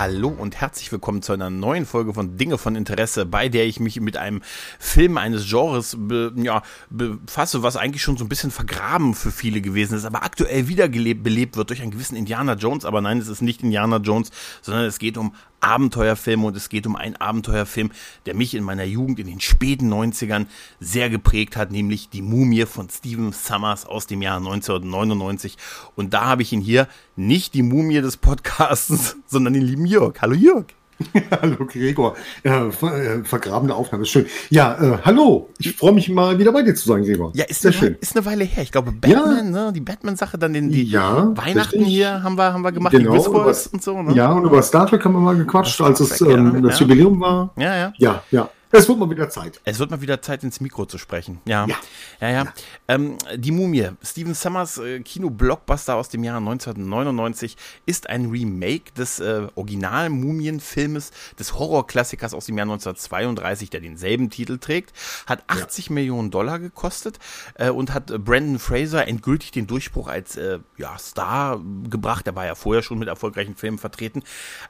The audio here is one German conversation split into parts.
Hallo und herzlich willkommen zu einer neuen Folge von Dinge von Interesse, bei der ich mich mit einem Film eines Genres be, ja, befasse, was eigentlich schon so ein bisschen vergraben für viele gewesen ist, aber aktuell wiederbelebt belebt wird durch einen gewissen Indiana Jones. Aber nein, es ist nicht Indiana Jones, sondern es geht um Abenteuerfilme und es geht um einen Abenteuerfilm, der mich in meiner Jugend in den späten 90ern sehr geprägt hat, nämlich Die Mumie von Stephen Summers aus dem Jahr 1999. Und da habe ich ihn hier nicht die Mumie des Podcasts, sondern den lieben Jörg. Hallo Jörg. hallo Gregor. Ja, ver äh, vergrabene Aufnahme, ist schön. Ja, äh, hallo. Ich freue mich mal wieder bei dir zu sein, Gregor. Ja, ist, Sehr eine, schön. ist eine Weile her. Ich glaube, Batman, ja. ne, die Batman-Sache, dann den, die ja, Weihnachten richtig. hier haben wir, haben wir gemacht, genau, die über, und so. Ne? Ja, und über Star Trek haben wir mal gequatscht, als es ähm, das Jubiläum war. Ja, ja. Ja, ja. Es wird mal wieder Zeit. Es wird mal wieder Zeit, ins Mikro zu sprechen. Ja. Ja, ja. ja. ja. Ähm, die Mumie, Steven Summers äh, Kino-Blockbuster aus dem Jahr 1999, ist ein Remake des äh, Original-Mumienfilmes, des Horrorklassikers aus dem Jahr 1932, der denselben Titel trägt. Hat 80 ja. Millionen Dollar gekostet äh, und hat äh, Brandon Fraser endgültig den Durchbruch als äh, ja, Star gebracht. Er war ja vorher schon mit erfolgreichen Filmen vertreten.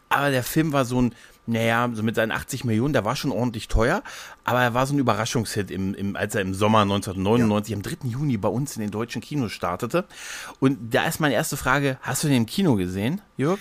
Aber der Film war so ein naja, so mit seinen 80 Millionen, der war schon ordentlich teuer, aber er war so ein Überraschungshit, im, im, als er im Sommer 1999, ja. am 3. Juni bei uns in den deutschen Kinos startete. Und da ist meine erste Frage, hast du den im Kino gesehen, Jörg?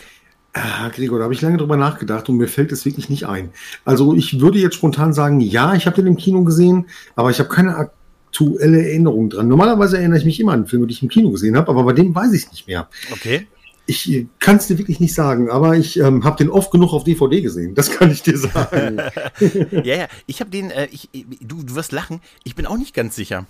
Ah, Gregor, da habe ich lange drüber nachgedacht und mir fällt es wirklich nicht ein. Also ich würde jetzt spontan sagen, ja, ich habe den im Kino gesehen, aber ich habe keine aktuelle Erinnerung dran. Normalerweise erinnere ich mich immer an Filme, die ich im Kino gesehen habe, aber bei dem weiß ich es nicht mehr. Okay ich kann es dir wirklich nicht sagen, aber ich ähm, habe den oft genug auf DVD gesehen. Das kann ich dir sagen. ja, ja, ich habe den, äh, ich, du, du wirst lachen, ich bin auch nicht ganz sicher.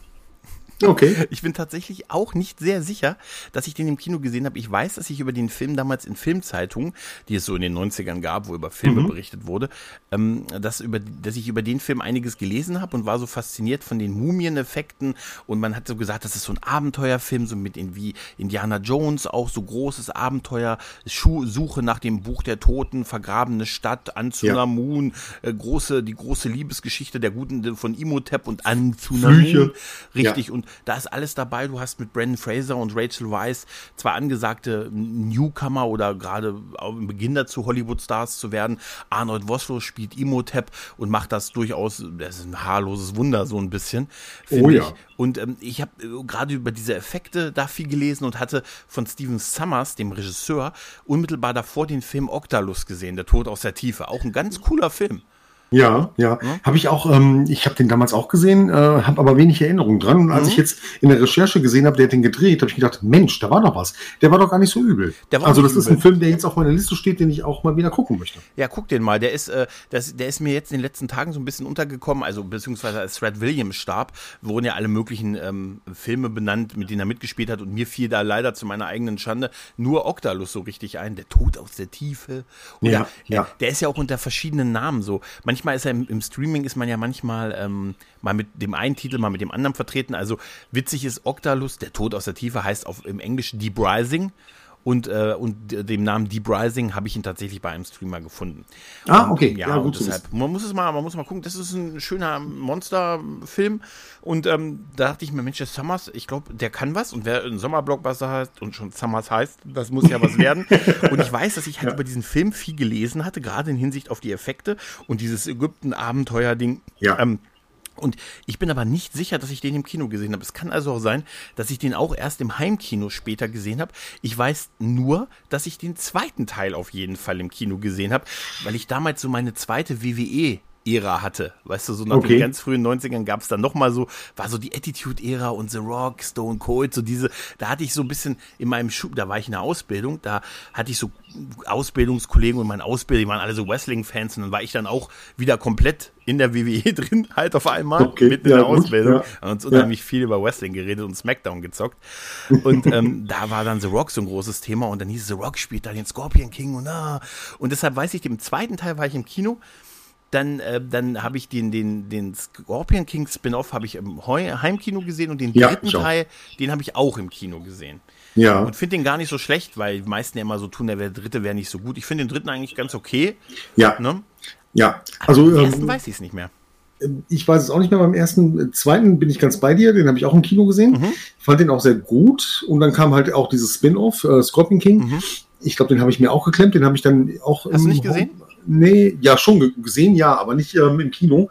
Okay. Ich bin tatsächlich auch nicht sehr sicher, dass ich den im Kino gesehen habe. Ich weiß, dass ich über den Film damals in Filmzeitungen, die es so in den 90ern gab, wo über Filme mhm. berichtet wurde, ähm, dass, über, dass ich über den Film einiges gelesen habe und war so fasziniert von den Mumieneffekten. Und man hat so gesagt, das ist so ein Abenteuerfilm, so mit in, wie Indiana Jones, auch so großes Abenteuer, Schuh, Suche nach dem Buch der Toten, vergrabene Stadt, Anzunamun, ja. äh, große, die große Liebesgeschichte der Guten von Imhotep und Anzunamun. Richtig. Ja. Und da ist alles dabei. Du hast mit Brandon Fraser und Rachel Weisz zwar angesagte Newcomer oder gerade im Beginn dazu Hollywood-Stars zu werden. Arnold Vosloo spielt Imhotep und macht das durchaus, das ist ein haarloses Wunder so ein bisschen, finde oh, ja. ich. Und ähm, ich habe äh, gerade über diese Effekte da viel gelesen und hatte von Steven Summers, dem Regisseur, unmittelbar davor den Film Octalus gesehen, Der Tod aus der Tiefe. Auch ein ganz cooler Film. Ja, ja. ja? Habe ich auch, ähm, ich habe den damals auch gesehen, äh, habe aber wenig Erinnerung dran. Und als mhm. ich jetzt in der Recherche gesehen habe, der hat den gedreht, habe ich gedacht, Mensch, da war doch was. Der war doch gar nicht so übel. also das übel. ist ein Film, der jetzt auf meiner Liste steht, den ich auch mal wieder gucken möchte. Ja, guck den mal. Der ist, äh, das, der ist mir jetzt in den letzten Tagen so ein bisschen untergekommen. Also beziehungsweise als Fred Williams starb, wurden ja alle möglichen ähm, Filme benannt, mit denen er mitgespielt hat. Und mir fiel da leider zu meiner eigenen Schande nur Octalus so richtig ein. Der Tod aus der Tiefe. Oder, ja, ja. Der, der ist ja auch unter verschiedenen Namen so. Manchmal ist er im, im Stream Streaming ist man ja manchmal ähm, mal mit dem einen Titel, mal mit dem anderen vertreten. Also witzig ist Octalus, der Tod aus der Tiefe heißt auf, im Englischen Deep Rising. Und, äh, und dem Namen Deep Rising habe ich ihn tatsächlich bei einem Streamer gefunden. Ah, okay. Und, ja, ja gut deshalb, man muss es mal, man muss mal gucken, das ist ein schöner Monsterfilm. Und ähm, da dachte ich mir, Mensch, der Summers, ich glaube, der kann was. Und wer ein Sommerblockbuster heißt und schon Summers heißt, das muss ja was werden. und ich weiß, dass ich halt ja. über diesen Film viel gelesen hatte, gerade in Hinsicht auf die Effekte und dieses Ägypten-Abenteuer-Ding. Ja. Ähm, und ich bin aber nicht sicher, dass ich den im Kino gesehen habe. Es kann also auch sein, dass ich den auch erst im Heimkino später gesehen habe. Ich weiß nur, dass ich den zweiten Teil auf jeden Fall im Kino gesehen habe, weil ich damals so meine zweite WWE Ära hatte. Weißt du, so nach okay. den ganz frühen 90ern gab es dann nochmal so, war so die Attitude-Ära und The Rock, Stone Cold, so diese, da hatte ich so ein bisschen in meinem Schub, da war ich in der Ausbildung, da hatte ich so Ausbildungskollegen und meine Ausbilder, die waren alle so Wrestling-Fans und dann war ich dann auch wieder komplett in der WWE drin, halt auf einmal, okay, mitten in der gut, Ausbildung. Ja. Und uns unheimlich ja. viel über Wrestling geredet und Smackdown gezockt. Und ähm, da war dann The Rock so ein großes Thema und dann hieß The Rock spielt da den Scorpion King und ah. Und deshalb weiß ich, im zweiten Teil war ich im Kino Dann, äh, dann habe ich den, den, den Scorpion King Spin-off habe ich im Heimkino gesehen und den ja, dritten Teil, den habe ich auch im Kino gesehen. Ja. Und finde den gar nicht so schlecht, weil die meisten ja immer so tun, der dritte wäre nicht so gut. Ich finde den dritten eigentlich ganz okay. Ja. Ne? Ja. Also, also, ersten ähm, weiß ich es nicht mehr. Ich weiß es auch nicht mehr. Beim ersten, äh, zweiten bin ich ganz bei dir. Den habe ich auch im Kino gesehen. Mhm. Fand den auch sehr gut. Und dann kam halt auch dieses Spin-off, äh, Scorpion King. Mhm. Ich glaube, den habe ich mir auch geklemmt. Den habe ich dann auch. Hast du nicht gesehen? Nee, ja, schon gesehen, ja, aber nicht ähm, im Kino.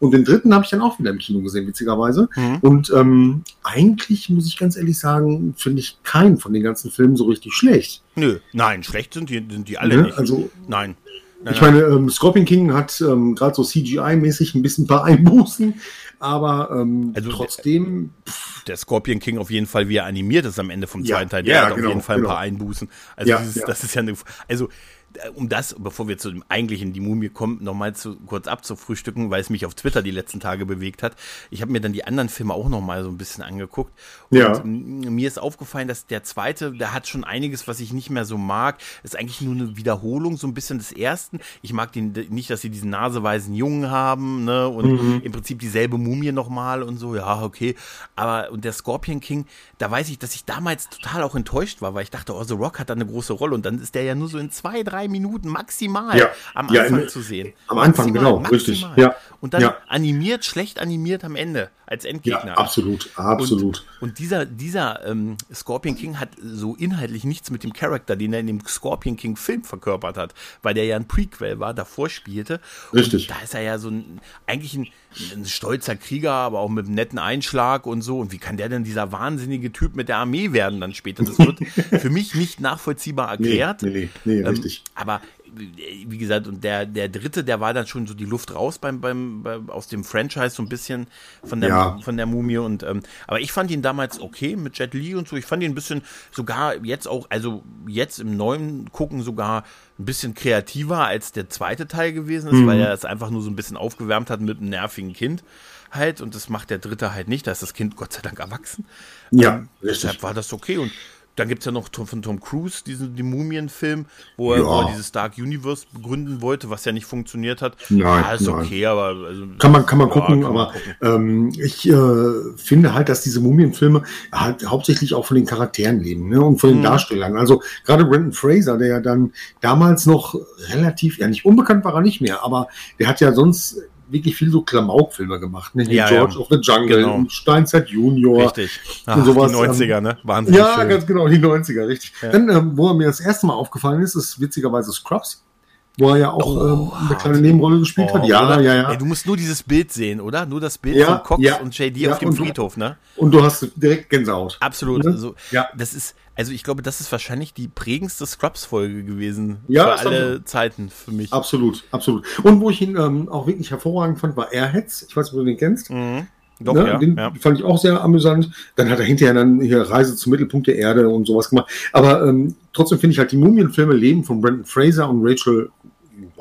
Und den dritten habe ich dann auch wieder im Kino gesehen, witzigerweise. Mhm. Und ähm, eigentlich muss ich ganz ehrlich sagen, finde ich keinen von den ganzen Filmen so richtig schlecht. Nö, nein, schlecht sind die, sind die alle ne? nicht. Also, nein. nein ich meine, ähm, Scorpion King hat ähm, gerade so CGI-mäßig ein bisschen ein paar Einbußen, aber ähm, also trotzdem. Der, der, Scorpion King auf jeden Fall, wie er animiert ist am Ende vom zweiten ja, Teil, der ja, hat genau, auf jeden Fall genau. ein paar Einbußen. Also ja, dieses, das ist ja eine, also um das, bevor wir zu dem eigentlichen Die Mumie kommen, nochmal zu, kurz abzufrühstücken, weil es mich auf Twitter die letzten Tage bewegt hat. Ich habe mir dann die anderen Filme auch nochmal so ein bisschen angeguckt. Und ja. mir ist aufgefallen, dass der zweite, der hat schon einiges, was ich nicht mehr so mag. Ist eigentlich nur eine Wiederholung so ein bisschen des ersten. Ich mag den nicht, dass sie diesen naseweisen Jungen haben, ne? Und mhm. im Prinzip dieselbe Mumie nochmal und so. Ja, okay. Aber, und der Scorpion King, da weiß ich, dass ich damals total auch enttäuscht war, weil ich dachte, oh, The Rock hat da eine große Rolle. Und dann ist der ja nur so in zwei, drei Minuten maximal ja. am Anfang ja, in, zu sehen. Am Anfang, maximal, genau, maximal. richtig. Ja. Und dann animiert, schlecht animiert am Ende als Endgegner. Ja, absolut, absolut. Und, und dieser, dieser ähm, Scorpion King hat so inhaltlich nichts mit dem Charakter, den er in dem Scorpion King Film verkörpert hat, weil der ja ein Prequel war, davor spielte. Richtig. Und da ist er ja so ein, eigentlich ein, ein stolzer Krieger, aber auch mit einem netten Einschlag und so. Und wie kann der denn dieser wahnsinnige Typ mit der Armee werden dann später? Das wird für mich nicht nachvollziehbar erklärt. Nee, nee, nee, nee ähm, richtig. Aber wie gesagt, und der, der dritte, der war dann schon so die Luft raus beim, beim, beim aus dem Franchise so ein bisschen von der, ja. von der Mumie und, ähm, aber ich fand ihn damals okay mit Jet Li und so. Ich fand ihn ein bisschen sogar jetzt auch, also jetzt im neuen Gucken sogar ein bisschen kreativer als der zweite Teil gewesen ist, mhm. weil er es einfach nur so ein bisschen aufgewärmt hat mit einem nervigen Kind halt und das macht der dritte halt nicht. Da ist das Kind Gott sei Dank erwachsen. Ja, ähm, deshalb war das okay und dann gibt es ja noch von Tom Cruise diesen die Mumien-Film, wo, ja. wo, er dieses Dark Universe begründen wollte, was ja nicht funktioniert hat. Nein, ja, ist nein. okay, aber also, kann man kann man ja, gucken, kann man aber gucken. Ähm, ich äh, finde halt, dass diese Mumienfilme halt hauptsächlich auch von den Charakteren leben ne, und von den mhm. Darstellern. Also gerade Brendan Fraser, der ja dann damals noch relativ, ja nicht unbekannt war er nicht mehr, aber der hat ja sonst wirklich viel so Klamauk-Filme gemacht. Ne? Ja, George ja. of the Jungle, genau. Steinzeit Junior. Richtig. Ach, und sowas. Die 90er, ähm, ne? Wahnsinn. Ja, schön. ganz genau, die 90er, richtig. Ja. Dann, ähm, wo er mir das erste Mal aufgefallen ist, ist witzigerweise Scrubs wo er ja auch oh, ähm, eine kleine Nebenrolle gespielt oh, hat. Ja, oder? ja, ja. Ey, du musst nur dieses Bild sehen, oder? Nur das Bild ja, von Cox ja, und JD ja, auf dem Friedhof, ne? Und du hast direkt Gänsehaut. Absolut. Ne? Also, ja. Das ist, also ich glaube, das ist wahrscheinlich die prägendste Scrubs-Folge gewesen. Ja, für alle so. Zeiten für mich. Absolut, absolut. Und wo ich ihn ähm, auch wirklich hervorragend fand, war Airheads. Ich weiß nicht, ob du den kennst. Mhm. Doch, ne? ja, den ja. fand ich auch sehr amüsant. Dann hat er hinterher dann hier Reise zum Mittelpunkt der Erde und sowas gemacht. Aber ähm, trotzdem finde ich halt die Mumienfilme Leben von Brandon Fraser und Rachel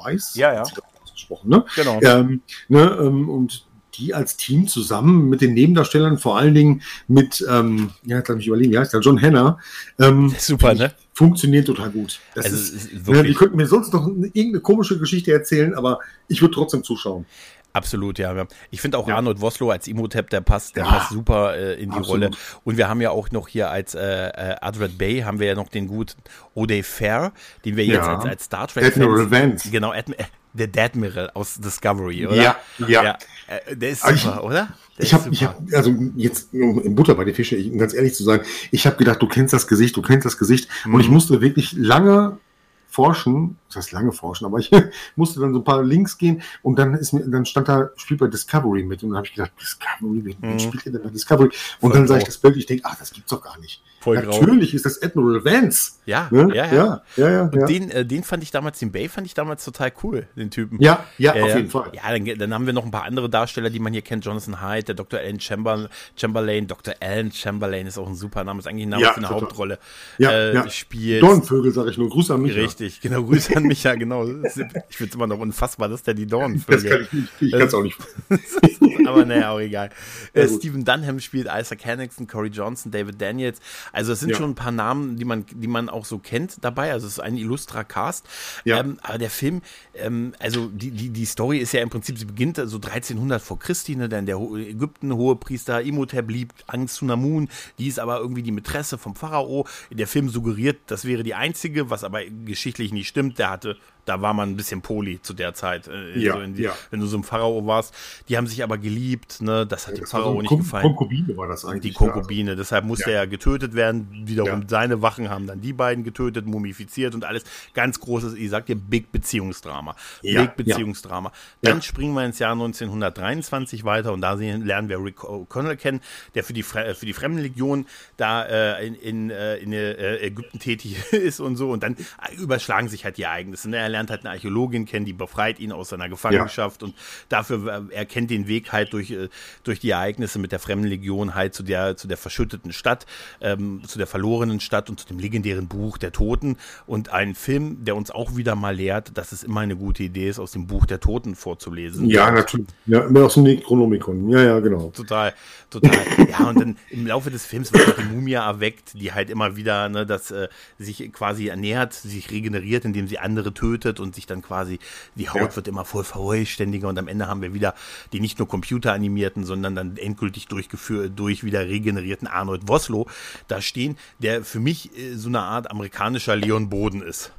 Weiss. Ja, ja. Ausgesprochen, ne? Genau. Ähm, ne, ähm, und die als Team zusammen mit den Nebendarstellern, vor allen Dingen mit, ähm, ja, jetzt habe ich überlegen, wie heißt der, John Hanna. Ähm, Super, ne? Funktioniert total gut. Das also, ist, ne, die könnten mir sonst noch irgendeine komische Geschichte erzählen, aber ich würde trotzdem zuschauen. Absolut, ja. Ich finde auch ja. Arnold Woslow als Imhotep, der passt, der ja. passt super äh, in die Absolut. Rolle. Und wir haben ja auch noch hier als äh, äh, Adred Bay haben wir ja noch den guten O'Day Fair, den wir jetzt als, als Star Trek Admiral Vance. Genau, Admi äh, der Admiral aus Discovery, oder? Ja, ja. ja äh, der ist super, ich, oder? Der ich habe, hab, also jetzt im Butter bei den Fische, um ganz ehrlich zu sein, ich habe gedacht, du kennst das Gesicht, du kennst das Gesicht, mhm. und ich musste wirklich lange forschen, das lange forschen, aber ich musste dann so ein paar Links gehen und dann ist mir, dann stand da, spielt bei Discovery mit und dann habe ich gedacht, Discovery, wen, mhm. spielt denn bei Discovery? Und Voll dann sah ich das Bild, ich denke, ach, das gibt's doch gar nicht. Voll Natürlich grau. ist das Admiral Vance. Ja, ne? ja, ja, ja, ja, ja, Und Den, äh, den fand ich damals, den Bay fand ich damals total cool, den Typen. Ja, ja, äh, auf jeden Fall. Ja, dann, dann, haben wir noch ein paar andere Darsteller, die man hier kennt. Jonathan Hyde, der Dr. Alan Chamber, Chamberlain. Dr. Alan Chamberlain ist auch ein super Name, ist eigentlich ein Name ja, für eine total. Hauptrolle. Ja, äh, ja. Spielt. Dornvögel, sag ich nur. Gruß an mich. Richtig. Richtig, genau, Grüße an Micha, genau. Ich finde es immer noch unfassbar, dass der die Dornenvögel. Das kann ich nicht, ich kann es auch nicht. aber naja, auch egal. Äh, Stephen Dunham spielt Isaac Henningsen, Corey Johnson, David Daniels. Also es sind ja. schon ein paar Namen, die man, die man auch so kennt dabei. Also es ist ein illustrer Cast. Ja. Ähm, aber der Film, ähm, also die, die, die Story ist ja im Prinzip, sie beginnt so 1300 vor Christi, ne, denn der Ägypten Hohepriester Imhotep liebt Angst Sunamun, die ist aber irgendwie die Mätresse vom Pharao. Der Film suggeriert, das wäre die einzige, was aber geschichtlich nicht stimmt. Der hatte da war man ein bisschen poli zu der Zeit, äh, ja, so die, ja. wenn du so ein Pharao warst. Die haben sich aber geliebt, ne? Das hat ja, dem Pharao so nicht Kon gefallen. Konkubine war das eigentlich. Die Konkubine, also. deshalb musste er getötet werden. Wiederum seine Wachen haben dann die beiden getötet, mumifiziert und alles. Ganz großes, ich sag dir, Big Beziehungsdrama. Big Beziehungsdrama. Dann springen wir ins Jahr 1923 weiter und da sehen, lernen wir Rick O'Connell kennen, der für die, für die Fremdenlegion da äh, in, in, äh, in äh, Ägypten tätig ist und so. Und dann überschlagen sich halt die Ereignisse. Ne? Er lernt halt eine Archäologin kennen, die befreit ihn aus seiner Gefangenschaft ja. und dafür er kennt den Weg halt durch äh, durch die Ereignisse mit der Fremdenlegion halt zu der zu der verschütteten Stadt, ähm, zu der verlorenen Stadt und zu dem legendären Buch der Toten und ein Film, der uns auch wieder mal lehrt, dass es immer eine gute Idee ist, aus dem Buch der Toten vorzulesen. Ja, natürlich. Ja, immer aus dem Necronomicon. Ja, ja, genau. Total, total. ja, und dann im Laufe des Films wird die Mumie erweckt, die halt immer wieder, ne, das äh, sich quasi ernährt, sich regeneriert, indem sie andere tötet und sich dann quasi, die Haut ja. wird immer voll vervollständiger und am Ende haben wir wieder die nicht nur computeranimierten, sondern dann endgültig durchgeführt, durch wieder regenerierten Arnold Woslow da stehen, der für mich äh, so eine Art amerikanischer Leon Boden ist.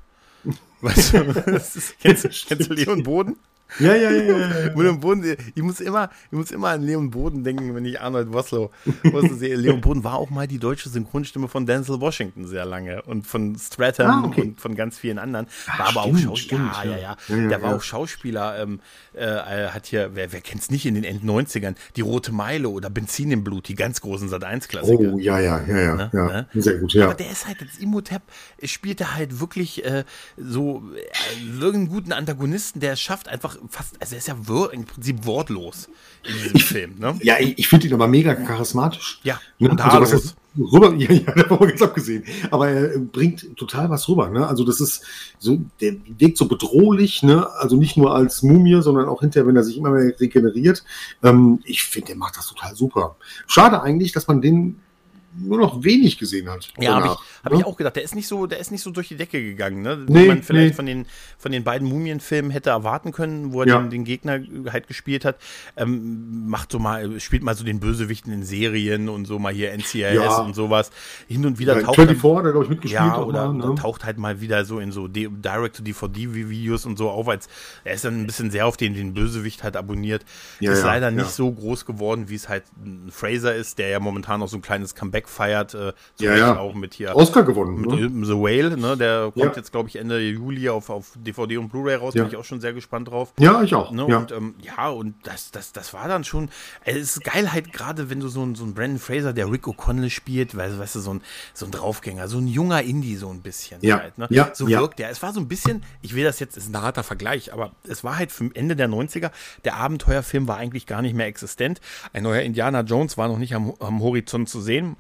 Weißt du, ist, kennst, kennst du Leon Boden? Ja, ja, ja. ja, ja. Boden, ich muss immer, ich muss immer an Leon Boden denken, wenn ich Arnold Woslow, sehe. Leon Boden war auch mal die deutsche Synchronstimme von Denzel Washington sehr lange und von Stratham ah, okay. und von ganz vielen anderen. War Ach, aber stimmt, auch Schauspieler. Ja, ja, ja. ja, Der war auch Schauspieler. Ähm, äh, hat hier, wer, wer kennt's nicht in den End 90ern, die Rote Meile oder Benzin im Blut, die ganz großen Sat 1 Klassiker. Oh, ja, ja, ja, ja. Ne? ja. Ne? Sehr gut, ja. Aber der ist halt als Imhotep, spielt er halt wirklich äh, so äh, irgendeinen guten Antagonisten, der es schafft, einfach fast, also er ist ja im Prinzip wortlos in diesem ich, Film. Ne? Ja, ich, ich finde ihn aber mega charismatisch. Ja, ne? und also, was rüber, ja, ja, da haben wir ganz abgesehen. Aber er bringt total was rüber, ne? Also das ist so, der wirkt so bedrohlich, ne? Also nicht nur als Mumie, sondern auch hinterher, wenn er sich immer mehr regeneriert. Ähm, ich finde, der macht das total super. Schade eigentlich, dass man den nur noch wenig gesehen hat. Ja, habe ich, hab ja? ich auch gedacht. Der ist nicht so, der ist nicht so durch die Decke gegangen, ne? Nee, Wie man vielleicht nee. von den von den beiden Mumienfilmen hätte erwarten können, wo er ja. den, den, Gegner halt gespielt hat. Ähm, macht so mal, spielt mal so den Bösewichten in Serien und so mal hier NCIS ja. und sowas. Hin und wieder ja, taucht 24, dann, der glaube ich mitgespielt ja, oder, mal, ne? taucht halt mal wieder so in so Direct-to-DVD-Videos und so auf, als er ist dann ein bisschen sehr auf den den Bösewicht halt abonniert. ist leider nicht so groß geworden, wie es halt ein Fraser ist, der ja momentan noch so ein kleines Comeback Comeback feiert. Äh, ja, ja. Auch mit hier. Oscar gewonnen. Mit ne? The Whale, ne? Der kommt ja. jetzt, glaube ich, Ende Juli auf, auf DVD und Blu-ray raus. Ja. Bin ich auch schon sehr gespannt drauf. Ja, ich auch. Ne? Ja. Und ähm, ja, und das, das, das war dann schon. Es ist geil halt gerade, wenn du so, so einen Brandon Fraser, der Rick O'Connell spielt, weißt, weißt du, so ein, so ein Draufgänger, so ein junger Indie, so ein bisschen. Ja. Halt, ne? ja. So wirkt der. Es war so ein bisschen, ich will das jetzt, ist ein harter Vergleich, aber es war halt für Ende der 90er, der Abenteuerfilm war eigentlich gar nicht mehr existent. Ein neuer Indiana Jones war noch nicht am, am Horizont zu sehen.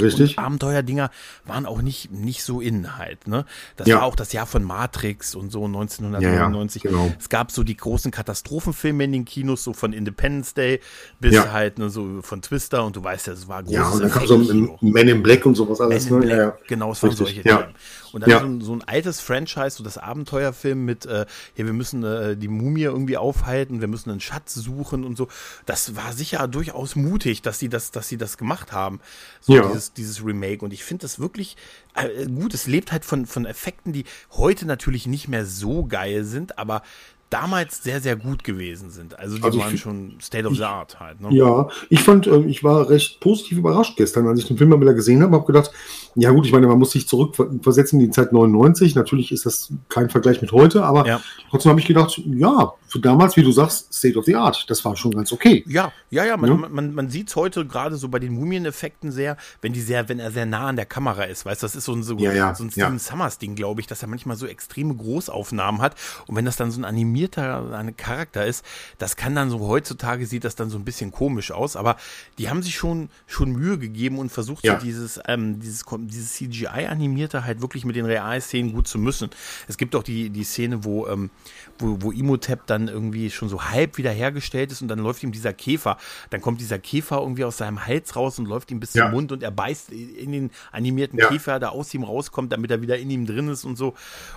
Richtig. Abenteuerdinger waren auch nicht, nicht so in halt, ne? Das ja. war auch das Jahr von Matrix und so 1999. Ja, ja, genau. Es gab so die großen Katastrophenfilme in den Kinos, so von Independence Day bis halt, ne, so von Twister und du weißt ja, es war groß. Ja, und dann kam so Men in Black und sowas alles, Men in ne? Black, Genau, es waren solche Dinge. Und dann ja. so, ein, so, ein, altes Franchise, so das Abenteuerfilm mit, äh, hier, wir müssen äh, die Mumie irgendwie aufhalten, wir müssen einen Schatz suchen und so. Das war sicher durchaus mutig, dass sie das, dass sie das gemacht haben. So ja. dieses, dieses Remake. Und ich finde das wirklich äh, gut. Es lebt halt von, von Effekten, die heute natürlich nicht mehr so geil sind, aber damals sehr, sehr gut gewesen sind. Also die also waren schon State of the Art halt. Ne? Ja, ich fand, äh, ich war recht positiv überrascht gestern, als ich den Film mal wieder gesehen habe, habe gedacht, ja gut, ich meine, man muss sich zurückversetzen in die Zeit 99. Natürlich ist das kein Vergleich mit heute, aber ja. trotzdem habe ich gedacht, ja, für damals, wie du sagst, State of the Art, das war schon ganz okay. Ja, ja, ja, man, ja? man, man sieht es heute gerade so bei den Mumieneffekten sehr, wenn die sehr, wenn er sehr nah an der Kamera ist, weißt du, das ist so ein, so, ja, ja, so ein Steven Summers Ding, glaube ich, dass er manchmal so extreme Großaufnahmen hat und wenn das dann so ein animierter ein Charakter ist, das kann dann so heutzutage sieht das dann so ein bisschen komisch aus, aber die haben sich schon schon Mühe gegeben und versucht so dieses ähm, dieses dieses CGI-Animierte halt wirklich mit den Realszenen gut zu müssen. Es gibt auch die, die Szene, wo, ähm, wo, wo Imhotep dann irgendwie schon so halb wiederhergestellt ist und dann läuft ihm dieser Käfer, dann kommt dieser Käfer irgendwie aus seinem Hals raus und läuft ihm bis ja. zum Mund und er beißt in den animierten ja. Käfer, der aus ihm rauskommt, damit er wieder in ihm drin ist und so.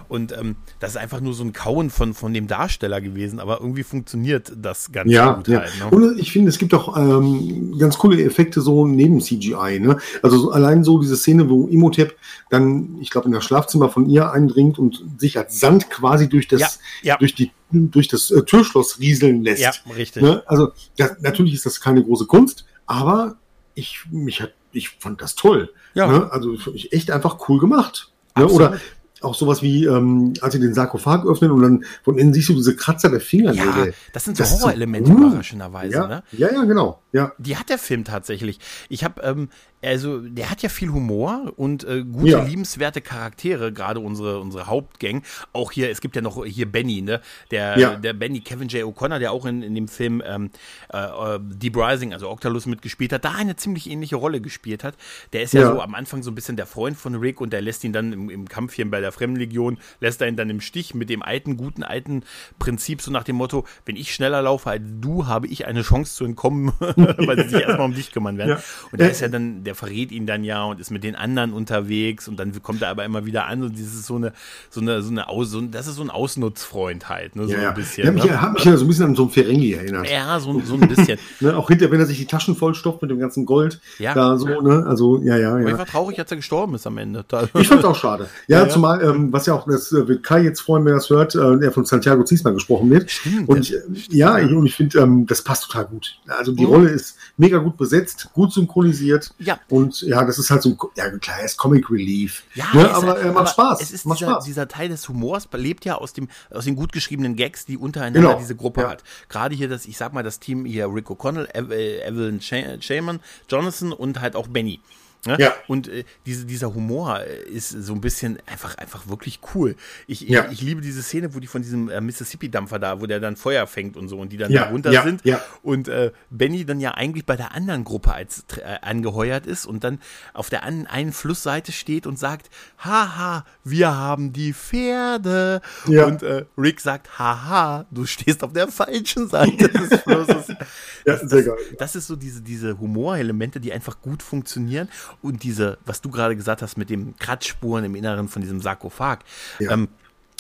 Und ähm, das ist einfach nur so ein Kauen von, von dem Darsteller gewesen, aber irgendwie funktioniert das ganz ja, gut ja. halt. Ne? Und ich finde, es gibt auch ähm, ganz coole Effekte so neben CGI. Ne? Also so, allein so diese Szene, wo Imhotep dann, ich glaube, in das Schlafzimmer von ihr eindringt und sich als Sand quasi durch das, ja, ja. durch die durch das äh, Türschloss rieseln lässt. Ja, richtig. Ne? Also das, natürlich ist das keine große Kunst, aber ich mich hat ich fand das toll. Ja. Ne? Also ich echt einfach cool gemacht. Ne? Oder auch sowas wie, ähm, als sie den Sarkophag öffnen und dann von innen siehst du diese Kratzer der Finger. Ja, das sind so Horrorelemente so, überraschenderweise. Ja, ne? ja, ja, genau. Ja. Die hat der Film tatsächlich. Ich habe ähm, also der hat ja viel Humor und äh, gute, ja. liebenswerte Charaktere, gerade unsere, unsere Hauptgang. Auch hier, es gibt ja noch hier Benny, ne? Der, ja. der Benny, Kevin J. O'Connor, der auch in, in dem Film ähm, äh, äh, Deep Rising, also Octalus mitgespielt hat, da eine ziemlich ähnliche Rolle gespielt hat. Der ist ja, ja, so am Anfang so ein bisschen der Freund von Rick und der lässt ihn dann im, im Kampf hier bei der Fremdenlegion, lässt er ihn dann im Stich mit dem alten, guten, alten Prinzip, so nach dem Motto, wenn ich schneller laufe als du, habe ich eine Chance zu entkommen, weil sie sich erstmal um dich kümmern werden. Und der ist ja dann, der verrät ihn dann ja und ist mit den anderen unterwegs und dann kommt er aber immer wieder an und dieses ist so eine, so eine, so eine Aus, so, das ist so ein Ausnutzfreund halt, ne, so ja, ein bisschen. Ja, mich, ne? hat mich ja so ein bisschen an so ein Ferengi erinnert. Ja, so, so ein bisschen. ne, auch hinter, wenn er sich die Taschen vollstopft mit dem ganzen Gold, ja. da so, ne, also, ja, ja, ja. Aber ich war traurig, als er gestorben ist am Ende. ich fand's auch schade. Ja, ja zumal, ähm, was ja auch, das äh, wird Kai jetzt freuen, wenn er das hört, äh, er von Santiago Ziesmann gesprochen wird. Stimmt. Und ich, ja, ich, und ich finde, ähm, das passt total gut. Also die mhm. Rolle ist mega gut besetzt, gut synchronisiert. Ja. Und ja, das ist halt so ein, ja klar, ist Comic Relief. Ja, ne? aber er macht Spaß. Es ist macht dieser, Spaß. dieser Teil des Humors lebt ja aus dem, aus den gut geschriebenen Gags, die untereinander genau. diese Gruppe ja. hat. Gerade hier das, ich sag mal, das Team hier Rick O'Connell, Evelyn Shaman, Jonathan und halt auch Benny. Ne? Ja. Und äh, diese, dieser Humor ist so ein bisschen einfach, einfach wirklich cool. Ich, ja. ich, ich, liebe diese Szene, wo die von diesem äh, Mississippi-Dampfer da, wo der dann Feuer fängt und so und die dann ja. da runter ja. sind. Ja. Und äh, Benny dann ja eigentlich bei der anderen Gruppe als äh, angeheuert ist und dann auf der an, einen Flussseite steht und sagt, haha, wir haben die Pferde. Ja. Und äh, Rick sagt, haha, du stehst auf der falschen Seite des Flusses. ja, das, geil. Das ist so diese, diese Humorelemente, die einfach gut funktionieren und diese, was du gerade gesagt hast mit den Kratzspuren im Inneren von diesem Sarkophag. Ja. Ähm,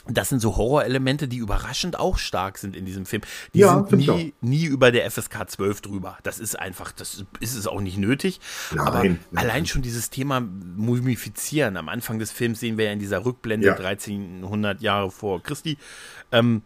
das sind so Horrorelemente, die überraschend auch stark sind in diesem Film. Die ja, sind nie, nie über der FSK 12 drüber. Das ist einfach, das ist es auch nicht nötig. Nein, Aber nein. allein schon dieses Thema Mumifizieren. Am Anfang des Films sehen wir ja in dieser Rückblende ja. 1300 Jahre vor Christi. Ähm,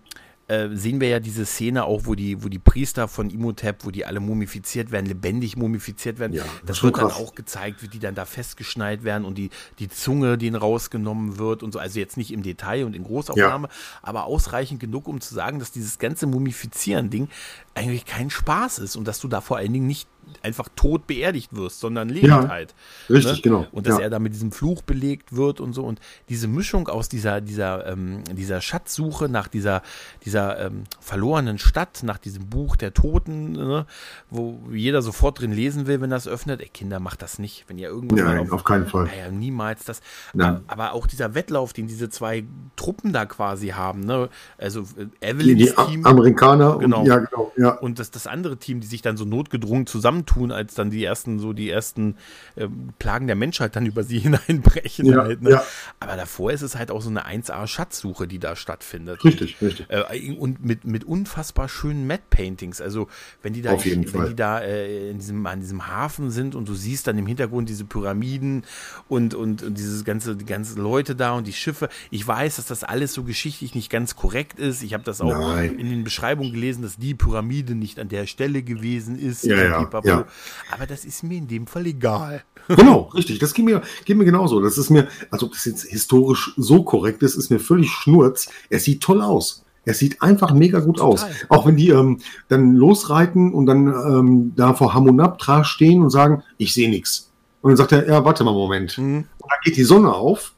äh, sehen wir ja diese Szene auch, wo die, wo die Priester von Imhotep, wo die alle mumifiziert werden, lebendig mumifiziert werden. Ja, das, das wird dann auch gezeigt, wie die dann da festgeschnallt werden und die, die Zunge, denen rausgenommen wird und so. Also jetzt nicht im Detail und in Großaufnahme, ja. aber ausreichend genug, um zu sagen, dass dieses ganze Mumifizieren-Ding eigentlich kein Spaß ist und dass du da vor allen Dingen nicht einfach tot beerdigt wirst, sondern lebend ja, halt. Richtig, ne? genau. Und dass ja. er da mit diesem Fluch belegt wird und so. Und diese Mischung aus dieser, dieser, ähm, dieser Schatzsuche nach dieser, dieser ähm, verlorenen Stadt, nach diesem Buch der Toten, ne? wo jeder sofort drin lesen will, wenn das öffnet. Ey, Kinder, macht das nicht, wenn ihr irgendwo. Nein, auf, auf, keinen Fall. Naja, niemals das. Nein. Aber auch dieser Wettlauf, den diese zwei Truppen da quasi haben, ne? Also äh, Evelyn die, die Team. Amerikaner, genau. Und, ja, genau, ja. Und das, das andere Team, die sich dann so notgedrungen zusammen zusammentun, als dann die ersten, so die ersten äh, Plagen der Menschheit dann über sie hineinbrechen. Ja, halt, ne? ja. Aber davor ist es halt auch so eine 1A-Schatzsuche, die da stattfindet. Richtig, richtig. Äh, und mit, mit unfassbar schönen Matte-Paintings. Also wenn die da, Auf jeden wenn Fall. die da äh, in diesem, an diesem Hafen sind und du siehst dann im Hintergrund diese Pyramiden und, und, und dieses ganze, die ganzen Leute da und die Schiffe. Ich weiß, dass das alles so geschichtlich nicht ganz korrekt ist. Ich habe das auch Nein. in den Beschreibungen gelesen, dass die Pyramide nicht an der Stelle gewesen ist. Ja, ja. Ja. Aber das ist mir in dem Fall egal. Genau, richtig. Das geht mir, geht mir genauso. Das ist mir, also ob das jetzt historisch so korrekt ist, ist mir völlig schnurz. Er sieht toll aus. Er sieht einfach mega gut Total. aus. Auch wenn die ähm, dann losreiten und dann ähm, da vor Hamunaptra stehen und sagen, ich sehe nichts. Und dann sagt er, ja, warte mal einen Moment. Mhm. Und dann geht die Sonne auf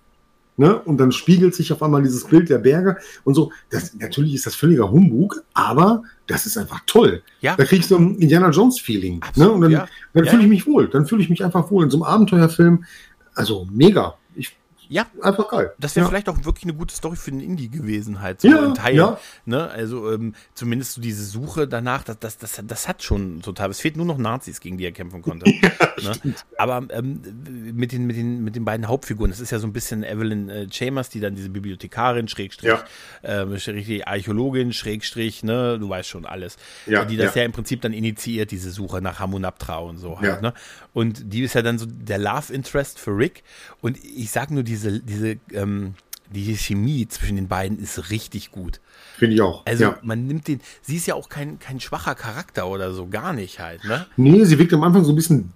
Ne? Und dann spiegelt sich auf einmal dieses Bild der Berge und so. Das, natürlich ist das völliger Humbug, aber das ist einfach toll. Ja. Da kriegst du ein Indiana Jones Feeling. Ne? Und dann, ja. dann fühle ich mich wohl. Dann fühle ich mich einfach wohl in so einem Abenteuerfilm. also mega. Ja, einfach geil. Das wäre ja. vielleicht auch wirklich eine gute Story für den Indie gewesen, halt so ja, ein Teil. Ja. Ne? Also ähm, zumindest so diese Suche danach, das, das, das, das hat schon total. Es fehlt nur noch Nazis, gegen die er kämpfen konnte. Ja, ne? Aber ähm, mit, den, mit, den, mit den beiden Hauptfiguren, das ist ja so ein bisschen Evelyn äh, Chambers, die dann diese Bibliothekarin, Schrägstrich, ja. äh, Schrägstrich Archäologin, Schrägstrich, ne, du weißt schon alles. Ja, die das ja. im Prinzip dann initiiert, diese Suche nach Hamunaptra und so halt. Ne? Und die ist ja dann so der Love Interest für Rick. Und ich sag nur, diese, diese ähm, die Chemie zwischen den beiden ist richtig gut. Finde ich auch. Also ja. man nimmt den, sie ist ja auch kein, kein schwacher Charakter oder so, gar nicht halt, ne? Nee, sie wirkt am Anfang so ein bisschen,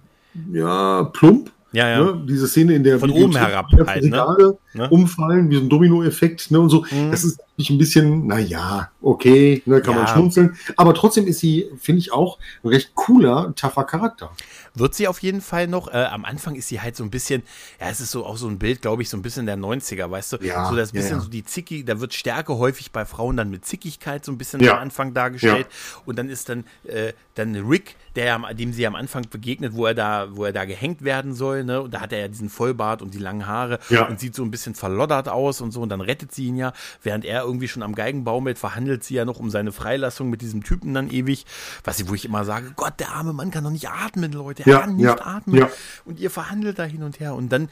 ja, plump. Ja, ja. Ne? Diese Szene, in der Von oben herab halt, Regale ne? umfallen, wie so ein Dominoeffekt, ne, und so. Mhm. Das ist nicht ein bisschen, na ja, okay, ne, kann Ja. man schmunzeln. Aber trotzdem ist sie, finde ich auch, ein recht cooler, tougher Charakter. Wird sie auf jeden Fall noch. Äh, am Anfang ist sie halt so ein bisschen, ja, es ist so auch so ein Bild, glaube ich, so ein bisschen der 90er, weißt du? Ja, so das bisschen ja. so die Zicki, da wird Stärke häufig bei Frauen dann mit Zickigkeit so ein bisschen am Anfang dargestellt. Und dann ist dann, äh, dann Rick, der dem sie am Anfang begegnet, wo er da, wo er da gehängt werden soll, ne? Und da hat er ja diesen Vollbart und die langen Haare und sieht so ein bisschen verloddert aus und so. Und dann rettet sie ihn ja, während er irgendwie schon am Geigen baumelt, verhandelt sie ja noch um seine Freilassung mit diesem Typen dann ewig. Was ich, wo ich immer sage, Gott, der arme Mann kann doch nicht atmen, Leute. Er Ja, kann nicht ja, atmen. ja. Und ihr verhandelt da hin und her. Und dann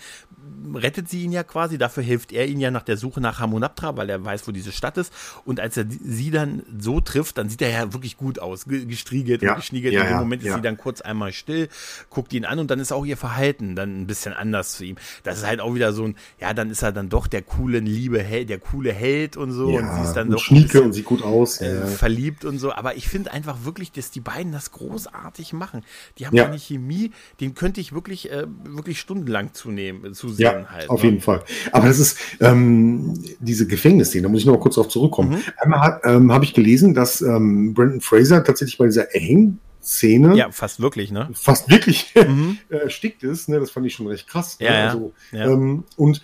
rettet sie ihn ja quasi. Dafür hilft er ihn ja nach der Suche nach Hamunaptra, weil er weiß, wo diese Stadt ist. Und als er sie dann so trifft, dann sieht er ja wirklich gut aus. ge- Gestriegelt Ja, und geschniegelt. dem ja, Moment ist sie dann kurz einmal still, guckt ihn an und dann ist auch ihr Verhalten dann ein bisschen anders zu ihm. Das ist halt auch wieder so ein, ja, dann ist er dann doch der coole, liebe Held, der coole Held und so. und sie ist dann und doch schnieke und sieht gut aus. äh, ja. verliebt und so. Aber ich finde einfach wirklich, dass die beiden das großartig machen. Die haben Ja. eine Chemie, den könnte ich wirklich, äh, wirklich stundenlang zunehmen, zusehen Ja, halt. auf ne? jeden Fall. Aber das ist ähm, diese Gefängnisszene, da muss ich noch mal kurz darauf zurückkommen. Mhm. Einmal ähm, habe ich gelesen, dass ähm, Brandon Fraser tatsächlich bei dieser Erhängszene Ja, fast wirklich, ne? fast wirklich Mhm. erstickt ist. Ne? Das fand ich schon recht krass. Ja, ne? ja. Also, Ja. ähm, und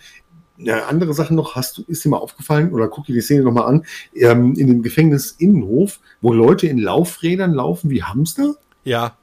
ja, andere Sachen noch, hast du, ist dir mal aufgefallen oder guck dir die Szene nochmal an, ähm, in dem Gefängnisinnenhof, wo Leute in Laufrädern laufen wie Hamster? Ja.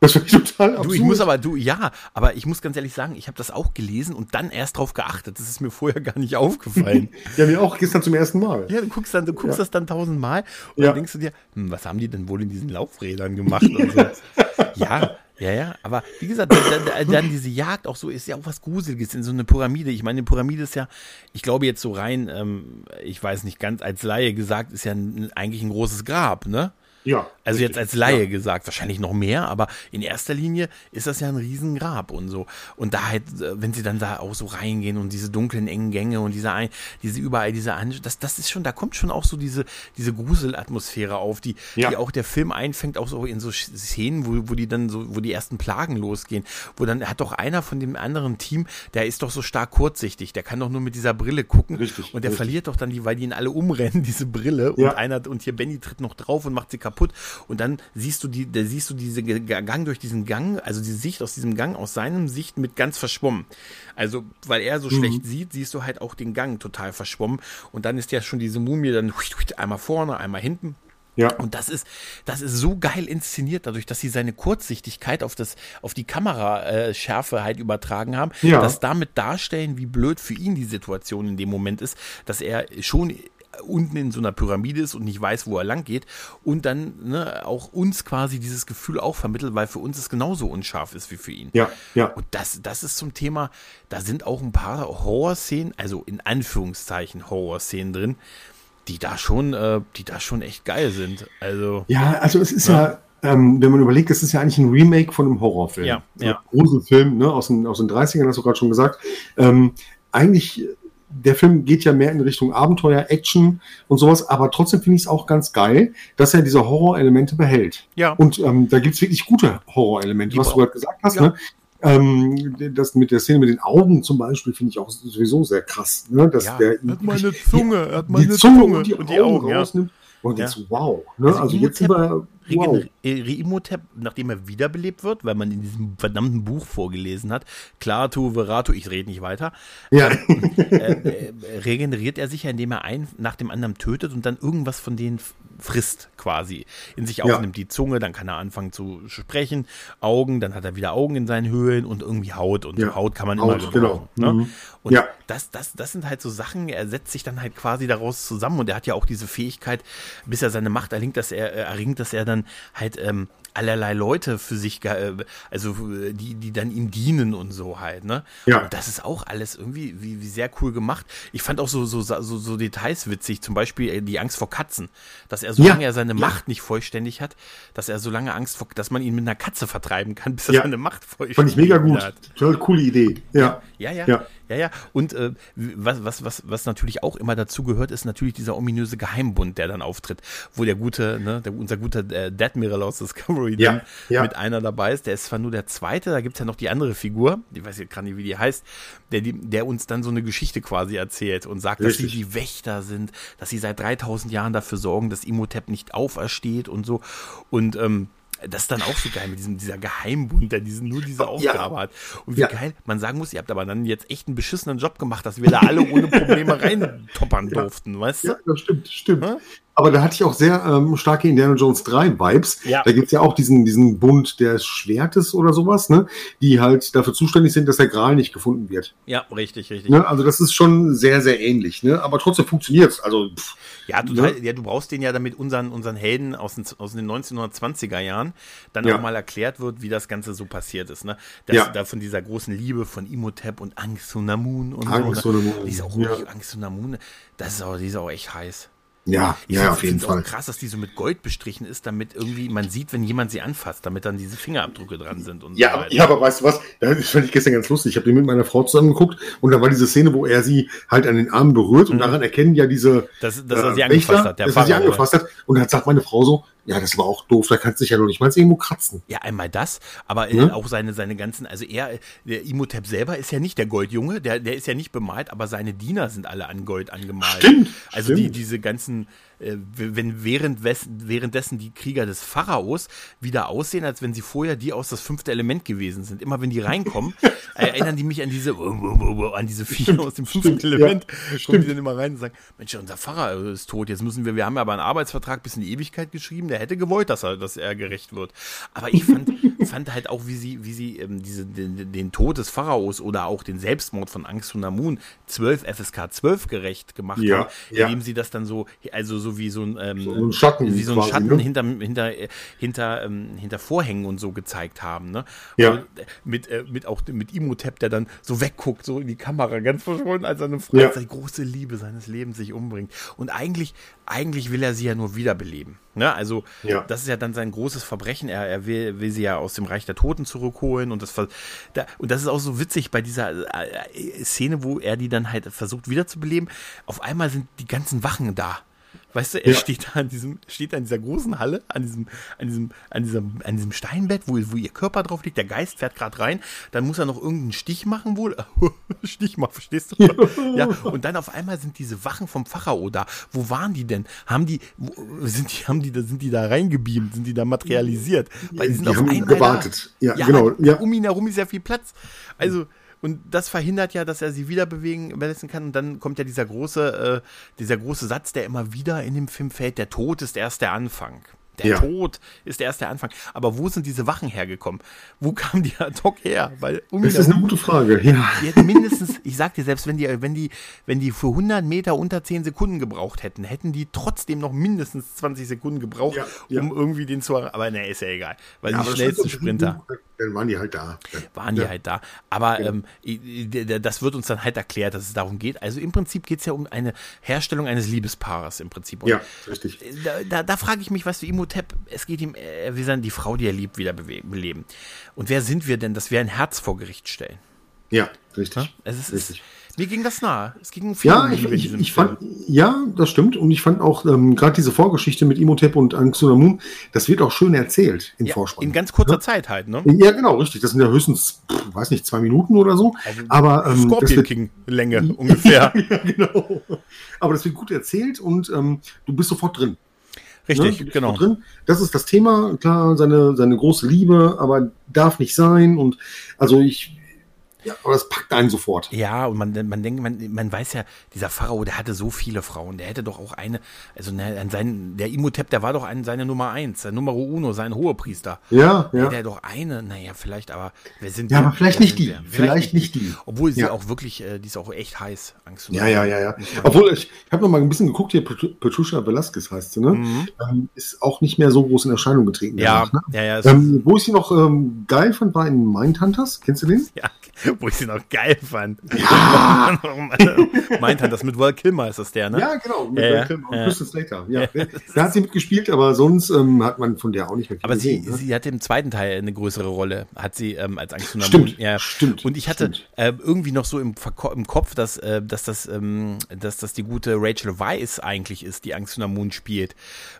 Das fand ich total absurd. Du, ich muss aber, du, ja, aber ich muss ganz ehrlich sagen, ich habe das auch gelesen und dann erst drauf geachtet. Das ist mir vorher gar nicht aufgefallen. ja, mir auch gestern zum ersten Mal. ja, du guckst dann, du guckst Ja. das dann tausendmal und Ja. dann denkst du dir, hm, was haben die denn wohl in diesen Laufrädern gemacht so. ja. Ja, ja, aber wie gesagt, dann, dann, diese Jagd auch so ist ja auch was Gruseliges in so eine Pyramide. Ich meine, eine Pyramide ist ja, ich glaube jetzt so rein, ähm, ich weiß nicht ganz als Laie gesagt, ist ja ein, eigentlich ein großes Grab, ne? Ja. Also richtig. jetzt als Laie Ja. gesagt, wahrscheinlich noch mehr, aber in erster Linie ist das ja ein Riesengrab und so. Und da halt, äh, wenn sie dann da auch so reingehen und diese dunklen, engen Gänge und diese, ein, diese überall diese An das, das ist schon, da kommt schon auch so diese, diese Gruselatmosphäre auf, die, Ja. die auch der Film einfängt, auch so in so Szenen, wo, wo die dann so, wo die ersten Plagen losgehen, wo dann hat doch einer von dem anderen Team, der ist doch so stark kurzsichtig, der kann doch nur mit dieser Brille gucken Richtig, und der richtig. verliert doch dann die, weil die ihn alle umrennen, diese Brille Ja. und einer und hier Benny tritt noch drauf und macht sie kaputt und dann siehst du die, da siehst du diese Gang durch diesen Gang, also die Sicht aus diesem Gang aus seinem Sicht mit ganz verschwommen. Also weil er so schlecht sieht, siehst du halt auch den Gang total verschwommen und dann ist ja schon diese Mumie dann einmal vorne, einmal hinten. Ja. Und das ist, das ist so geil inszeniert, dadurch, dass sie seine Kurzsichtigkeit auf das, auf die Kameraschärfe halt übertragen haben, Ja. das damit darstellen, wie blöd für ihn die Situation in dem Moment ist, dass er schon unten in so einer Pyramide ist und nicht weiß, wo er lang geht und dann ne, auch uns quasi dieses Gefühl auch vermittelt, weil für uns es genauso unscharf ist wie für ihn. Ja, ja. Und das, das ist zum Thema, da sind auch ein paar Horrorszenen, also in Anführungszeichen Horrorszenen drin, die da schon, äh, die da schon echt geil sind. Also Ja, also es ist ja, ähm, wenn man überlegt, es ist ja eigentlich ein Remake von einem Horrorfilm. Ja, So ein ja. Gruselfilm, ne, aus den, aus den 30ern, hast du gerade schon gesagt. Ähm, eigentlich, der Film geht ja mehr in Richtung Abenteuer, Action und sowas, aber trotzdem finde ich es auch ganz geil, dass er diese Horrorelemente behält. Ja. Und ähm, da gibt es wirklich gute Horrorelemente, Die was du gerade gesagt hast, Ja. ne? Ähm, das mit der Szene mit den Augen zum Beispiel finde ich auch sowieso sehr krass. Ne? Dass Ja, der er hat meine Zunge, er hat die meine Zunge, Zunge und die, und die Augen, Augen, ja. rausnimmt. Und Ja. denkst, wow. Ne? Also Also, jetzt sind Wir Wow. Reimotep, nachdem er wiederbelebt wird, weil man in diesem verdammten Buch vorgelesen hat, Klaatu, Verato, ich rede nicht weiter, ja. Ähm, äh, äh, regeneriert er sich ja, indem er einen nach dem anderen tötet und dann irgendwas von denen frisst quasi, in sich aufnimmt, ja. die Zunge, dann kann er anfangen zu sprechen, Augen, dann hat er wieder Augen in seinen Höhlen und irgendwie Haut und ja. Haut kann man Haut, immer gebrauchen. Genau. Ne? Mhm. Und ja. das, das, das sind halt so Sachen, er setzt sich dann halt quasi daraus zusammen und er hat ja auch diese Fähigkeit, bis er seine Macht erringt, dass er äh, erringt, dass er dann halt ähm, allerlei Leute für sich, äh, also die, die dann ihm dienen und so halt, ne? Ja. Und das ist auch alles irgendwie wie, wie sehr cool gemacht. Ich fand auch so, so, so, so Details witzig, zum Beispiel äh, die Angst vor Katzen, dass er, solange ja. er seine ja. Macht nicht vollständig hat, dass er so lange Angst vor, dass man ihn mit einer Katze vertreiben kann, bis er seine Macht vollständig hat. Fand ich mega gut. Hat. Total coole Idee. Ja. Ja, ja. ja. Ja, ja. Und äh, was, was, was, was natürlich auch immer dazu gehört, ist natürlich dieser ominöse Geheimbund, der dann auftritt, wo der gute, ne, der, unser guter äh, Admiral aus Discovery ja, ja. mit einer dabei ist. Der ist zwar nur der zweite, da gibt es ja noch die andere Figur, ich weiß jetzt gerade nicht, wie die heißt, der, der uns dann so eine Geschichte quasi erzählt und sagt, Richtig. dass sie die Wächter sind, dass sie seit 3000 Jahren dafür sorgen, dass Imhotep nicht aufersteht und so. Und ähm, das ist dann auch so geil mit diesem, dieser Geheimbund, der diesen, nur diese Aufgabe ja. hat. Und wie ja. geil man sagen muss, ihr habt aber dann jetzt echt einen beschissenen Job gemacht, dass wir da alle ohne Probleme reintoppern durften, weißt du? Ja, das stimmt, stimmt. Hm? Aber da hatte ich auch sehr ähm, starke Indiana Jones 3 Vibes. Ja. Da gibt's ja auch diesen, diesen Bund des Schwertes oder sowas, ne? Die halt dafür zuständig sind, dass der Gral nicht gefunden wird. Ja, richtig, richtig. Ne? Also das ist schon sehr, sehr ähnlich, ne? Aber trotzdem funktioniert's. Also pff, ja, total, ne? ja, du brauchst den ja, damit unseren, unseren Helden aus den, aus den 1920er Jahren dann ja. auch mal erklärt wird, wie das Ganze so passiert ist, ne? Dass ja. da von dieser großen Liebe von Imhotep und Angsunamun und Angst so. Ne? Die ist auch ja. Angsunamun, das ist auch, die ist auch echt heiß. Ja, ich ja, auf jeden Fall. Auch krass, dass die so mit Gold bestrichen ist, damit irgendwie man sieht, wenn jemand sie anfasst, damit dann diese Fingerabdrücke dran sind. Und ja, so ja, aber weißt du was? Das fand ich gestern ganz lustig. Ich habe die mit meiner Frau zusammen geguckt und da war diese Szene, wo er sie halt an den Arm berührt und mhm. daran erkennen ja diese, dass, dass er sie äh, angefasst hat. Der dass er sie angefasst hat. Und dann sagt meine Frau so, ja, das war auch doof, da kannst du dich ja noch nicht mal irgendwo kratzen. Ja, einmal das, aber äh, ja? auch seine, seine ganzen, also er, der Imhotep selber ist ja nicht der Goldjunge, der, der ist ja nicht bemalt, aber seine Diener sind alle an Gold angemalt. Stimmt. Also stimmt. die, diese ganzen, wenn während, währenddessen die Krieger des Pharaos wieder aussehen, als wenn sie vorher die aus das fünfte Element gewesen sind. Immer wenn die reinkommen, erinnern die mich an diese, an diese Viecher aus dem fünften stimmt, Element. Ja, kommen die dann immer rein und sagen, Mensch, unser Pfarrer ist tot, jetzt müssen wir, wir haben ja aber einen Arbeitsvertrag bis in die Ewigkeit geschrieben, der hätte gewollt, dass er, dass er gerecht wird. Aber ich fand, fand halt auch, wie sie, wie sie ähm, diese, den, den Tod des Pharaos oder auch den Selbstmord von Angsunamun 12 FSK 12 gerecht gemacht ja, haben, indem ja. sie das dann so, also so wie so ein, ähm, so ein Schatten, wie so ein Schatten ne? hinter, hinter, hinter, ähm, hinter Vorhängen und so gezeigt haben. Ne? Ja. Und mit, äh, mit auch mit Imhotep, der dann so wegguckt, so in die Kamera, ganz verschwunden, als seine Frau, ja. seine große Liebe seines Lebens sich umbringt. Und eigentlich, eigentlich will er sie ja nur wiederbeleben. Ne? Also, ja. das ist ja dann sein großes Verbrechen. Er, er will, will, sie ja aus dem Reich der Toten zurückholen und das, da, und das ist auch so witzig bei dieser äh, Szene, wo er die dann halt versucht wiederzubeleben. Auf einmal sind die ganzen Wachen da. Weißt du, er ja. steht da an diesem, steht da in dieser großen Halle, an diesem, an diesem, an diesem, an diesem Steinbett, wo, wo ihr Körper drauf liegt, der Geist fährt gerade rein, dann muss er noch irgendeinen Stich machen wohl. Stich machen, verstehst du? ja. Und dann auf einmal sind diese Wachen vom Pharao da. Wo waren die denn? Haben die, wo, sind die, haben die, sind die da reingebeamt? Sind die da materialisiert? Weil die sind die auf einmal gewartet. Da. Ja, ja, genau. Ja. Um ihn herum ist ja viel Platz. Also, und das verhindert ja, dass er sie wieder bewegen lassen kann. Und dann kommt ja dieser große, äh, dieser große Satz, der immer wieder in dem Film fällt: Der Tod ist erst der Anfang. Der ja. Tod ist erst der Anfang. Aber wo sind diese Wachen hergekommen? Wo kam die ad hoc her? Weil um das ist eine gute Frage, ja. Die hätten mindestens, ich sag dir selbst, wenn die, wenn die, wenn die für 100 Meter unter 10 Sekunden gebraucht hätten, hätten die trotzdem noch mindestens 20 Sekunden gebraucht, ja, ja. um irgendwie den zu, aber ne, ist ja egal. Weil die schnellsten Sprinter. Dann waren die halt da. Waren die halt da. Aber ähm, das wird uns dann halt erklärt, dass es darum geht. Also im Prinzip geht es ja um eine Herstellung eines Liebespaares im Prinzip. Und ja, richtig. Da, da, da frage ich mich, was für Imhotep, es geht ihm, er will dann die Frau, die er liebt, wieder beleben. Und wer sind wir denn, dass wir ein Herz vor Gericht stellen? Ja, richtig. Ja? Es ist, richtig. Mir ging das nahe. Es ging viel ja, ich, ich, ich fand, ja, das stimmt. Und ich fand auch ähm, gerade diese Vorgeschichte mit Imhotep und Anxunamun, das wird auch schön erzählt im ja, Vorspann. In ganz kurzer ja? Zeit halt, ne? Ja, genau, richtig. Das sind ja höchstens, pff, weiß nicht, zwei Minuten oder so. Also aber ähm, Scorpion King Länge ungefähr. ja, genau. Aber das wird gut erzählt und ähm, du bist sofort drin. Richtig, ne? genau. Drin. Das ist das Thema, klar, seine, seine große Liebe, aber darf nicht sein. Und also ich, ja, aber das packt einen sofort. Ja, und man, man denkt, man, man weiß ja, dieser Pharao, der hatte so viele Frauen, der hätte doch auch eine, also ne, sein, der Imhotep, der war doch ein, seine Nummer eins, der Numero uno, sein Hohepriester. Ja, ja. Der doch eine, naja, vielleicht, aber wir sind. Ja, aber vielleicht nicht die. Vielleicht, vielleicht, nicht die. Obwohl sie ja. auch wirklich, äh, die ist auch echt heiß, Angst Ja, ja, ja, ja. Obwohl, ich, ich habe noch mal ein bisschen geguckt, hier Petrusha Velasquez heißt sie, ne? Mhm. Ähm, ist auch nicht mehr so groß in Erscheinung getreten. Ja, danach, ne? ja, ja. Ähm, wo ich sie noch ähm, geil fand, war in Mindhunters. Kennst du den? Ja, wo ich sie noch geil fand. Ja. Meint das mit Val Kilmer ist das der, ne? Ja, genau, mit ja, Val Kilmer und ja. Christian Slater. Ja. da hat sie mitgespielt, aber sonst ähm, hat man von der auch nicht mehr Aber gesehen, sie, ne? sie hatte im zweiten Teil eine größere Rolle, hat sie ähm, als Angst Stimmt, ja. stimmt. Und ich hatte äh, irgendwie noch so im, im Kopf, dass, äh, dass, das, ähm, dass das die gute Rachel Weisz eigentlich ist, die Angst Moon spielt.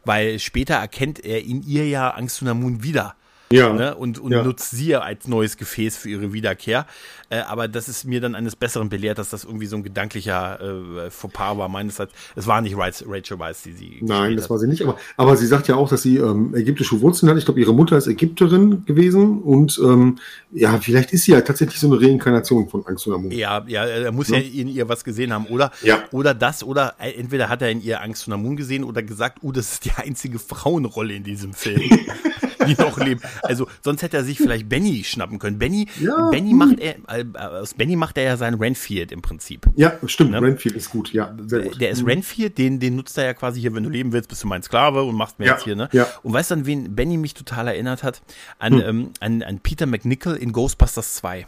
Weil später erkennt er in ihr ja Angst Moon wieder ja. ne? und, und ja. nutzt sie als neues Gefäß für ihre Wiederkehr. Äh, aber das ist mir dann eines Besseren belehrt, dass das irgendwie so ein gedanklicher äh, Fauxpas war. Meines hat, es war nicht Rachel Weisz, die sie. Nein, das war sie nicht. Aber, aber sie sagt ja auch, dass sie ähm, ägyptische Wurzeln hat. Ich glaube, ihre Mutter ist Ägypterin gewesen und ähm, ja, vielleicht ist sie ja tatsächlich so eine Reinkarnation von Angst und Amun. Ja, ja, er muss ja. ja in ihr was gesehen haben, oder? Ja. Oder das, oder äh, entweder hat er in ihr Angst und Amun gesehen oder gesagt, oh, das ist die einzige Frauenrolle in diesem Film. die noch leben. Also sonst hätte er sich vielleicht Benny schnappen können. Benny, ja, Benny macht er, äh, aus Benny macht er ja seinen Renfield im Prinzip. Ja, stimmt. Ne? Renfield ist gut, ja. Sehr gut. Der ist mhm. Renfield, den, den nutzt er ja quasi hier, wenn du leben willst, bist du mein Sklave und machst mir ja, jetzt hier, ne? Ja. Und weißt du, an wen Benny mich total erinnert hat? An, hm. ähm, an, an Peter McNichol in Ghostbusters 2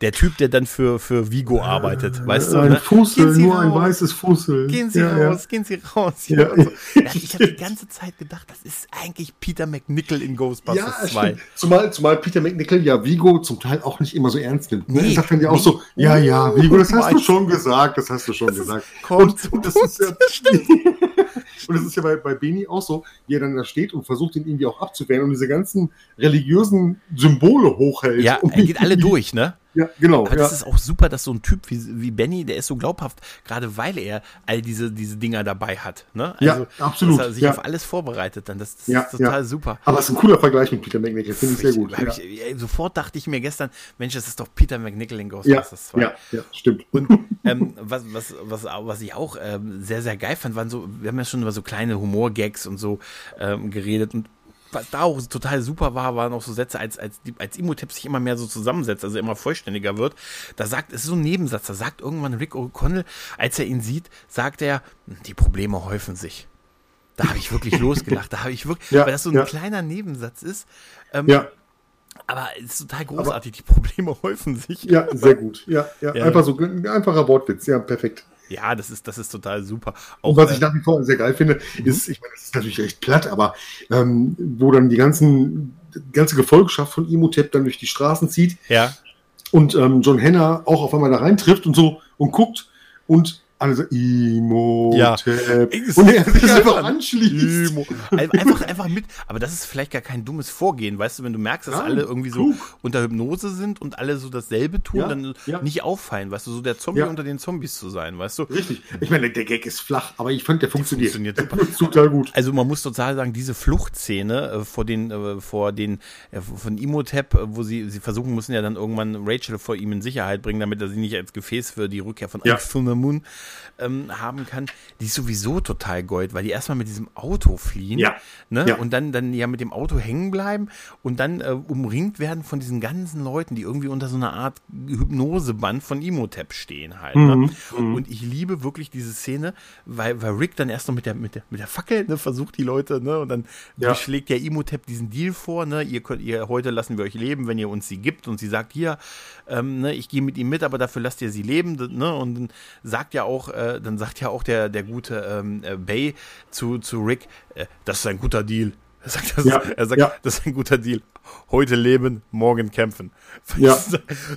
der Typ, der dann für, für Vigo arbeitet, weißt du? Ein ne? Fussel, nur raus. ein weißes Fussel. Gehen Sie ja, raus, ja. gehen Sie raus. Ja. So. ich habe die ganze Zeit gedacht, das ist eigentlich Peter McNichol in Ghostbusters ja, 2. Zumal, zumal Peter McNichol ja Vigo zum Teil auch nicht immer so ernst nimmt. Ne? Nee, er sagt dann ja auch so, ja, ja, Vigo, das hast du schon gesagt, das hast du schon das gesagt. Kommt und, und das ist ja, und das ist ja bei, bei Beni auch so, wie er dann da steht und versucht, ihn irgendwie auch abzuwehren und diese ganzen religiösen Symbole hochhält. Ja, er geht alle durch, ne? Ja, genau. Aber ja. das ist auch super, dass so ein Typ wie, wie Benny, der ist so glaubhaft, gerade weil er all diese, diese Dinger dabei hat. Ne? Also, ja, absolut. Dass er sich ja. auf alles vorbereitet dann. Das, das ja, ist total ja. super. Aber es ist ein cooler Vergleich mit Peter McNichol, finde ich sehr gut. Ich, sofort dachte ich mir gestern, Mensch, das ist doch Peter McNichol in Ghostbusters 2. Ja, ja, stimmt. Und ähm, was, was, was, was ich auch ähm, sehr, sehr geil fand, waren so, wir haben ja schon über so kleine Humorgags und so ähm, geredet und was da auch total super war, waren auch so Sätze, als, als, als Imhotep sich immer mehr so zusammensetzt, also immer vollständiger wird. Da sagt, es ist so ein Nebensatz, da sagt irgendwann Rick O'Connell, als er ihn sieht, sagt er, die Probleme häufen sich. Da habe ich wirklich losgelacht. Da habe ich wirklich, ja, weil das so ein ja. kleiner Nebensatz ist. Ähm, ja. Aber es ist total großartig. Aber, die Probleme häufen sich. Ja, sehr gut. Ja, ja. ja. Einfach so ein einfacher Wortwitz. Ja, perfekt. Ja, das ist, das ist total super. Auch, und was ich äh, nach wie vor sehr geil finde, mhm. ist, ich meine, das ist natürlich recht platt, aber ähm, wo dann die ganzen, die ganze Gefolgschaft von Imhotep dann durch die Straßen zieht. Ja. Und ähm, John Henner auch auf einmal da reintrifft und so und guckt und alle so Imo, ja. und er sich einfach anschließt. Imo. Einfach, einfach mit. Aber das ist vielleicht gar kein dummes Vorgehen, weißt du, wenn du merkst, dass Nein, alle irgendwie so klug. unter Hypnose sind und alle so dasselbe tun, ja, dann ja. nicht auffallen, weißt du, so der Zombie unter den Zombies zu sein, weißt du. Richtig. Ich meine, der Gag ist flach, aber ich fand, der funktioniert. funktioniert super. total gut. Also man muss total sagen, diese Fluchtszene äh, vor den, äh, vor den, äh, von Imhotep, wo sie, sie versuchen müssen ja dann irgendwann Rachel vor ihm in Sicherheit bringen, damit er sie nicht als Gefäß für die Rückkehr von ja. Moon ähm, haben kann, die ist sowieso total Gold, weil die erstmal mit diesem Auto fliehen ja. Ne? ja. und dann, dann ja mit dem Auto hängen bleiben und dann äh, umringt werden von diesen ganzen Leuten, die irgendwie unter so einer Art Hypnoseband von Imhotep stehen halt. Ne? Mhm. Ne? Und ich liebe wirklich diese Szene, weil, weil Rick dann erst noch mit der, mit der, mit der Fackel ne, versucht, die Leute, ne, und dann ja. schlägt der Imhotep diesen Deal vor, ne, ihr könnt, ihr, heute lassen wir euch leben, wenn ihr uns sie gibt und sie sagt, hier, ähm, ne, ich gehe mit ihm mit, aber dafür lasst ihr sie leben, ne, und dann sagt ja auch, äh, dann sagt ja auch der, der gute ähm, äh, Bay zu, zu Rick, äh, das ist ein guter Deal. Er sagt, das, ja, er sagt ja. das ist ein guter Deal heute leben, morgen kämpfen. Ja.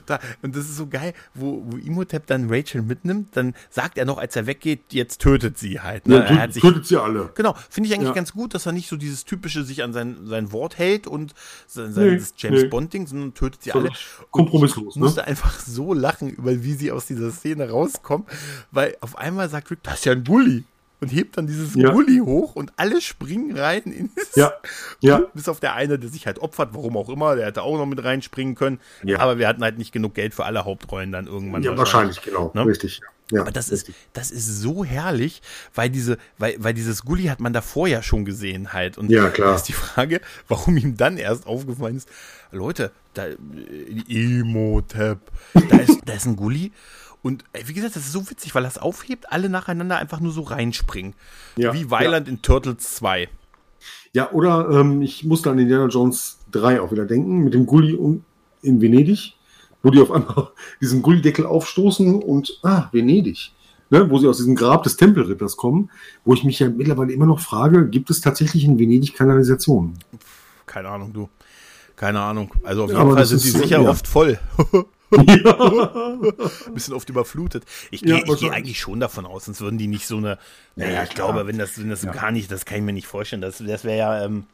Da, und das ist so geil, wo, wo Imhotep dann Rachel mitnimmt, dann sagt er noch, als er weggeht, jetzt tötet sie halt. Ne? Ja, er hat sich, tötet sie alle. Genau, finde ich eigentlich ganz gut, dass er nicht so dieses typische sich an sein, sein Wort hält und sein, nee, James nee. Bond-Ding, sondern tötet sie so alle. Kompromisslos. Ich musste ne? einfach so lachen, über wie sie aus dieser Szene rauskommen, weil auf einmal sagt Rick, das ist ja ein Bully. Und hebt dann dieses ja. Gully hoch und alle springen rein in ja. ja. Bis auf der eine, der sich halt opfert, warum auch immer, der hätte auch noch mit reinspringen können. Ja. Aber wir hatten halt nicht genug Geld für alle Hauptrollen dann irgendwann. Ja, wahrscheinlich, wahrscheinlich genau. Ne? Richtig. Ja, Aber das richtig. ist, das ist so herrlich, weil diese, weil, weil dieses Gully hat man davor ja schon gesehen halt. Und ja, klar. ist die Frage, warum ihm dann erst aufgefallen ist, Leute, da, Emo-Tab, da ist, da ist ein Gully und wie gesagt, das ist so witzig, weil das aufhebt, alle nacheinander einfach nur so reinspringen. Ja, wie Weiland ja. in Turtles 2. Ja, oder ähm, ich musste an Indiana Jones 3 auch wieder denken, mit dem Gully in Venedig, wo die auf einmal diesen Gullideckel aufstoßen und, ah, Venedig. Ne, wo sie aus diesem Grab des Tempelritters kommen, wo ich mich ja mittlerweile immer noch frage, gibt es tatsächlich in Venedig Kanalisationen? Keine Ahnung, du. Keine Ahnung. Also auf jeden ja, Fall sind die sicher ja. oft voll. Ja. bisschen oft überflutet. Ich gehe ja, geh eigentlich schon davon aus, sonst würden die nicht so eine. Naja, ja, ich klar. glaube, wenn das, wenn das ja. gar nicht, das kann ich mir nicht vorstellen. Das, das wäre ja. Ähm,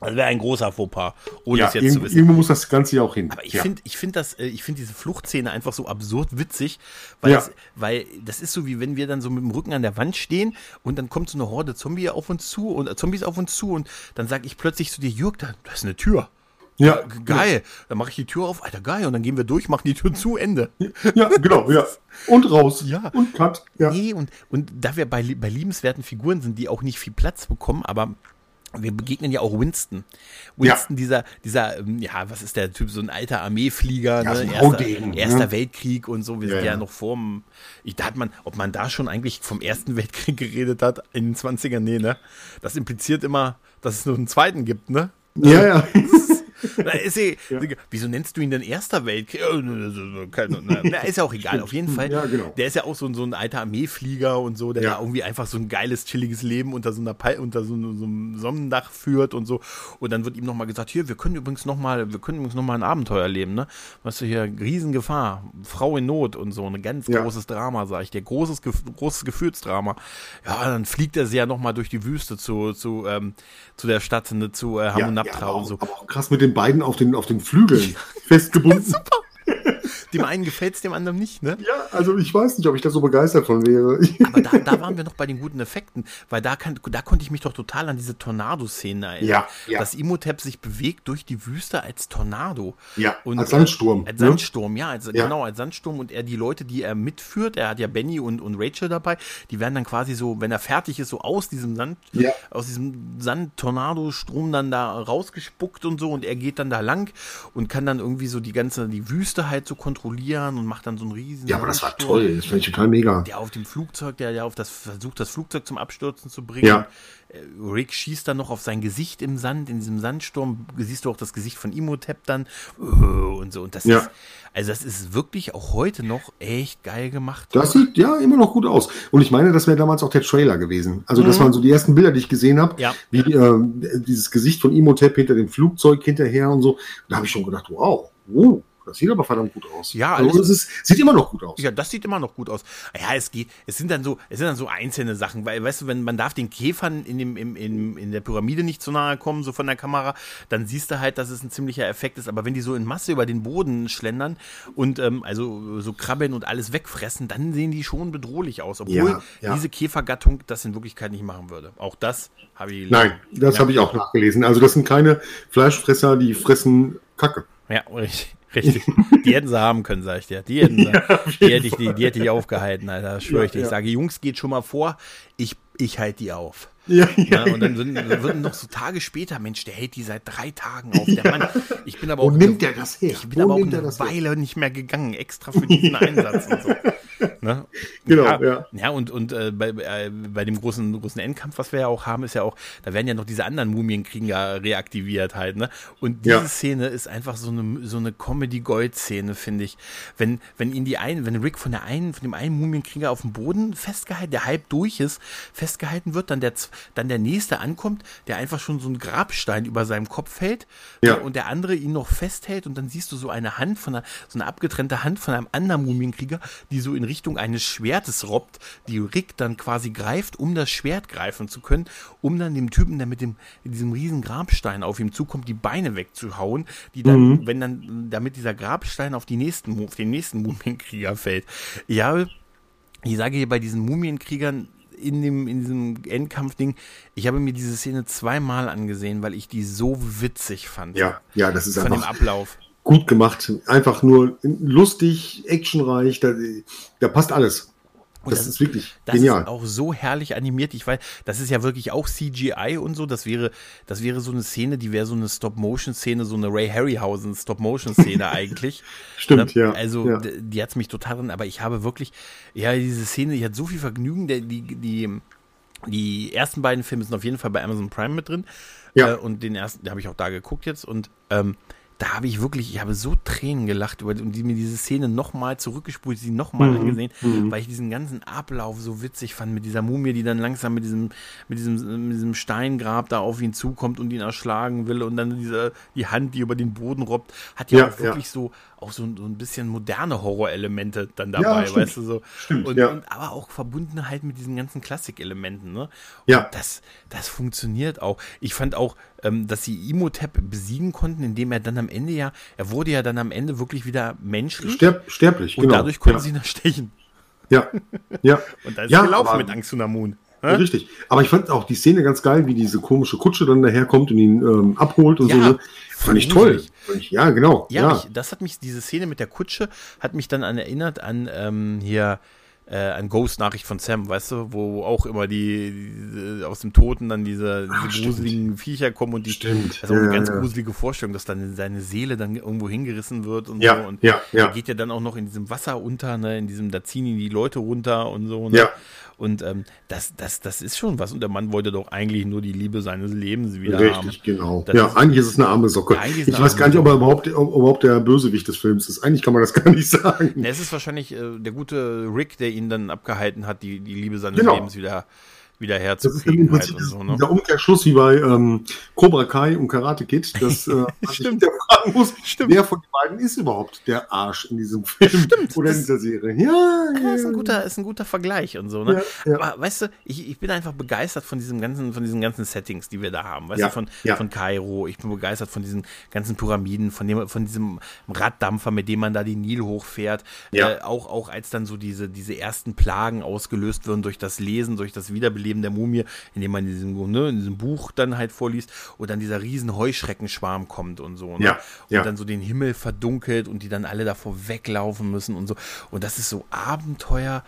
das wäre ein großer Fauxpas, ohne ja, es jetzt zu wissen. Irgendwo muss das Ganze ja auch hin. Aber ich ja. finde ich find das, äh, ich finde diese Fluchtszene einfach so absurd witzig, weil, ja. das, weil das ist so wie wenn wir dann so mit dem Rücken an der Wand stehen und dann kommt so eine Horde Zombie auf uns zu und äh, Zombies auf uns zu und dann sage ich plötzlich zu dir, Jürg, da, da ist eine Tür. Ja, geil. Dann mache ich die Tür auf, Alter, geil. Und dann gehen wir durch, machen die Tür zu, Ende. Ja, genau, ja. Und raus. Ja. Und cut. Ja. Nee, und, und da wir bei, bei liebenswerten Figuren sind, die auch nicht viel Platz bekommen, aber wir begegnen ja auch Winston. Winston, ja. dieser, dieser, ähm, ja, was ist der Typ, so ein alter Armeeflieger, ja, ne? So erster, erster ne? Weltkrieg und so. Wir ja, sind ja, ja noch vorm, ich, da hat man, ob man da schon eigentlich vom Ersten Weltkrieg geredet hat in den 20ern, nee, ne? Das impliziert immer, dass es nur einen zweiten gibt, ne? Ja, ja. ist eh, ja. Wieso nennst du ihn denn Erster Weltkrieg? Na, ist ja auch egal. Auf jeden Fall. Ja, genau. Der ist ja auch so, so ein alter Armeeflieger und so, der ja. irgendwie einfach so ein geiles, chilliges Leben unter so, einer unter so, so, einem Sonnendach führt und so. Und dann wird ihm nochmal gesagt, hier, wir können übrigens nochmal, wir können übrigens nochmal ein Abenteuer erleben, ne? Weißt du, hier, Riesengefahr, Frau in Not und so, ein ganz ja. großes Drama, sag ich dir. Großes, großes Gefühlsdrama. Ja, dann fliegt er sie ja nochmal durch die Wüste zu, zu, ähm, zu der Stadt, ne, zu äh, Hamunaptra und so. Aber auch krass mit den beiden auf den, auf den Flügeln festgebunden. Super. Dem einen gefällt es, dem anderen nicht, ne? Ja, also ich weiß nicht, ob ich da so begeistert von wäre. Aber da, da waren wir noch bei den guten Effekten, weil da, kann, da konnte ich mich doch total an diese Tornado-Szene erinnern. Ja, ja. Dass Imhotep sich bewegt durch die Wüste als Tornado. Ja, und, als Sandsturm. Als ne? Sandsturm, ja, als, ja, genau, als Sandsturm. Und er die Leute, die er mitführt, er hat ja Benny und, und Rachel dabei, die werden dann quasi so, wenn er fertig ist, so aus diesem Sand, ja. aus diesem Sand-Tornado-Strom dann da rausgespuckt und so und er geht dann da lang und kann dann irgendwie so die ganze, die Wüste halt so kontrollieren und macht dann so einen riesen. Ja, aber das war toll, das fand ich total mega. Der auf dem Flugzeug, der ja auf das versucht, das Flugzeug zum Abstürzen zu bringen. Ja. Äh, Rick schießt dann noch auf sein Gesicht im Sand, in diesem Sandsturm. Siehst du auch das Gesicht von Imhotep dann äh, und so. Und das ja. ist, also das ist wirklich auch heute noch echt geil gemacht. Das sieht ja immer noch gut aus. Und ich meine, das wäre damals auch der Trailer gewesen. Also das mhm. waren so die ersten Bilder, die ich gesehen habe, ja. wie äh, dieses Gesicht von Imhotep hinter dem Flugzeug hinterher und so. Da habe ich schon gedacht, wow, wow. Das sieht aber verdammt gut aus. Ja, also es ist, sieht immer noch gut aus. Ja, das sieht immer noch gut aus. Ja, es geht, es sind dann so, es sind dann so einzelne Sachen, weil, weißt du, wenn man darf den Käfern in dem, im, in, in der Pyramide nicht zu nahe kommen, so von der Kamera, dann siehst du halt, dass es ein ziemlicher Effekt ist. Aber wenn die so in Masse über den Boden schlendern und ähm, also so krabbeln und alles wegfressen, dann sehen die schon bedrohlich aus. Obwohl ja, ja. diese Käfergattung das in Wirklichkeit nicht machen würde. Auch das habe ich. Nein, das ja. habe ich auch nachgelesen. Also das sind keine Fleischfresser, die fressen Kacke. Ja, richtig. Richtig. Die hätten sie haben können, sag ich dir. Die hätten sie, ja, die, hätte ich, die, die hätte ich aufgehalten, Alter. Schwöre ja, ich dir. Ich sage, Jungs, geht schon mal vor. Ich, ich halte die auf. Ja, ja, ja, und dann würden noch so Tage später, Mensch, der hält die seit drei Tagen auf. Der Mann, ich bin aber auch. Wo nimmt der das her? Ich bin Wo aber auch eine Weile her? nicht mehr gegangen, extra für diesen Einsatz und so. Ne? Genau, ja. Ja, ja und, und äh, bei, äh, bei dem großen, großen Endkampf, was wir ja auch haben, ist ja auch, da werden ja noch diese anderen Mumienkrieger reaktiviert halt, ne? Und diese ja. Szene ist einfach so eine, so eine Comedy-Gold-Szene, finde ich. Wenn, wenn ihn die einen, wenn Rick von der einen, von dem einen Mumienkrieger auf dem Boden festgehalten, der halb durch ist, festgehalten wird, dann der, dann der nächste ankommt, der einfach schon so einen Grabstein über seinem Kopf hält ja. und der andere ihn noch festhält und dann siehst du so eine Hand von einer, so eine abgetrennte Hand von einem anderen Mumienkrieger, die so in Richtung eines Schwertes robbt, die Rick dann quasi greift, um das Schwert greifen zu können, um dann dem Typen, der mit dem, mit diesem riesen Grabstein auf ihm zukommt, die Beine wegzuhauen, die dann, mhm. wenn dann, damit dieser Grabstein auf die nächsten, auf den nächsten Mumienkrieger fällt. Ja, ich sage hier bei diesen Mumienkriegern, in dem, in diesem Endkampfding, ich habe mir diese Szene zweimal angesehen, weil ich die so witzig fand. Ja, ja, das ist von einfach. dem Ablauf gut gemacht. Einfach nur lustig, actionreich, da, da passt alles. Das, das, ist wirklich das genial. Das ist auch so herrlich animiert. Ich weiß, das ist ja wirklich auch CGI und so. Das wäre, das wäre so eine Szene, die wäre so eine Stop-Motion-Szene, so eine Ray Harryhausen Stop-Motion-Szene eigentlich. Stimmt, ne? ja. Also, ja. die, die hat's mich total drin, aber ich habe wirklich, ja, diese Szene, ich hatte so viel Vergnügen, die, die, die, die ersten beiden Filme sind auf jeden Fall bei Amazon Prime mit drin. Ja. Äh, und den ersten, den habe ich auch da geguckt jetzt und, ähm, da habe ich wirklich, ich habe so Tränen gelacht über und die mir diese Szene nochmal zurückgespult, sie nochmal mhm. angesehen, mhm. weil ich diesen ganzen Ablauf so witzig fand mit dieser Mumie, die dann langsam mit diesem, mit diesem, mit diesem Steingrab da auf ihn zukommt und ihn erschlagen will und dann diese, die Hand, die über den Boden robbt, hat ja, ja auch wirklich ja. so, auch so, so ein bisschen moderne Horrorelemente dann dabei, ja, weißt du so. Stimmt, und, ja. und, aber auch verbunden halt mit diesen ganzen Klassikelementen, ne? Und ja. Das, das funktioniert auch. Ich fand auch, ähm, dass sie Imhotep besiegen konnten, indem er dann am Ende ja, er wurde ja dann am Ende wirklich wieder menschlich. Sterb, sterblich, und genau. dadurch konnten ja. sie ihn erstechen. Ja, ja. und da ist ja, gelaufen mit Angst Angstunamun. Ja, richtig. Aber ich fand auch die Szene ganz geil, wie diese komische Kutsche dann daherkommt und ihn ähm, abholt und ja, so. Ne? Fand ich toll. Fand ich, ja, genau. Ja, ja. Ich, das hat mich, diese Szene mit der Kutsche hat mich dann an erinnert an ähm, hier äh, an Ghost-Nachricht von Sam, weißt du, wo auch immer die, die aus dem Toten dann diese, Ach, diese gruseligen Viecher kommen und die stimmt. ist auch eine ganz gruselige Vorstellung, dass dann seine Seele dann irgendwo hingerissen wird und ja, so. Und ja, ja. er geht ja dann auch noch in diesem Wasser unter, ne, in diesem, da ziehen die Leute runter und so. Ne? Ja. Und ähm, das, das, das ist schon was. Und der Mann wollte doch eigentlich nur die Liebe seines Lebens wieder Richtig, haben. Genau. Das ja, ist, eigentlich ist es eine arme Socke. Ich weiß gar nicht, ob er überhaupt, ob überhaupt der Bösewicht des Films ist. Eigentlich kann man das gar nicht sagen. Es ist wahrscheinlich äh, der gute Rick, der ihn dann abgehalten hat, die, die Liebe seines genau. Lebens wieder wieder herzukriegen. Das ist im halt so, ne? der Umkehrschluss wie bei ähm, Cobra Kai und Karate Kid, dass äh, Stimmt. ich fragen muss, Stimmt. wer von den beiden ist überhaupt der Arsch in diesem Film Stimmt. oder in dieser Serie. Ja, ja, ist ein guter, ist ein guter Vergleich und so. Ne? Ja, ja. Aber weißt du, ich, ich bin einfach begeistert von diesem ganzen, von diesen ganzen Settings, die wir da haben. Weißt du, von, von Kairo. Ich bin begeistert von diesen ganzen Pyramiden, von dem, von diesem Raddampfer, mit dem man da den Nil hochfährt. Äh, auch, auch als dann so diese, diese ersten Plagen ausgelöst werden durch das Lesen, durch das Wiederbeleben der Mumie indem man in diesem, ne, in diesem Buch dann halt vorliest und dann dieser riesen Heuschreckenschwarm kommt und so. Ne? Ja, und ja. dann so den Himmel verdunkelt und die dann alle davor weglaufen müssen und so. Und das ist so Abenteuer,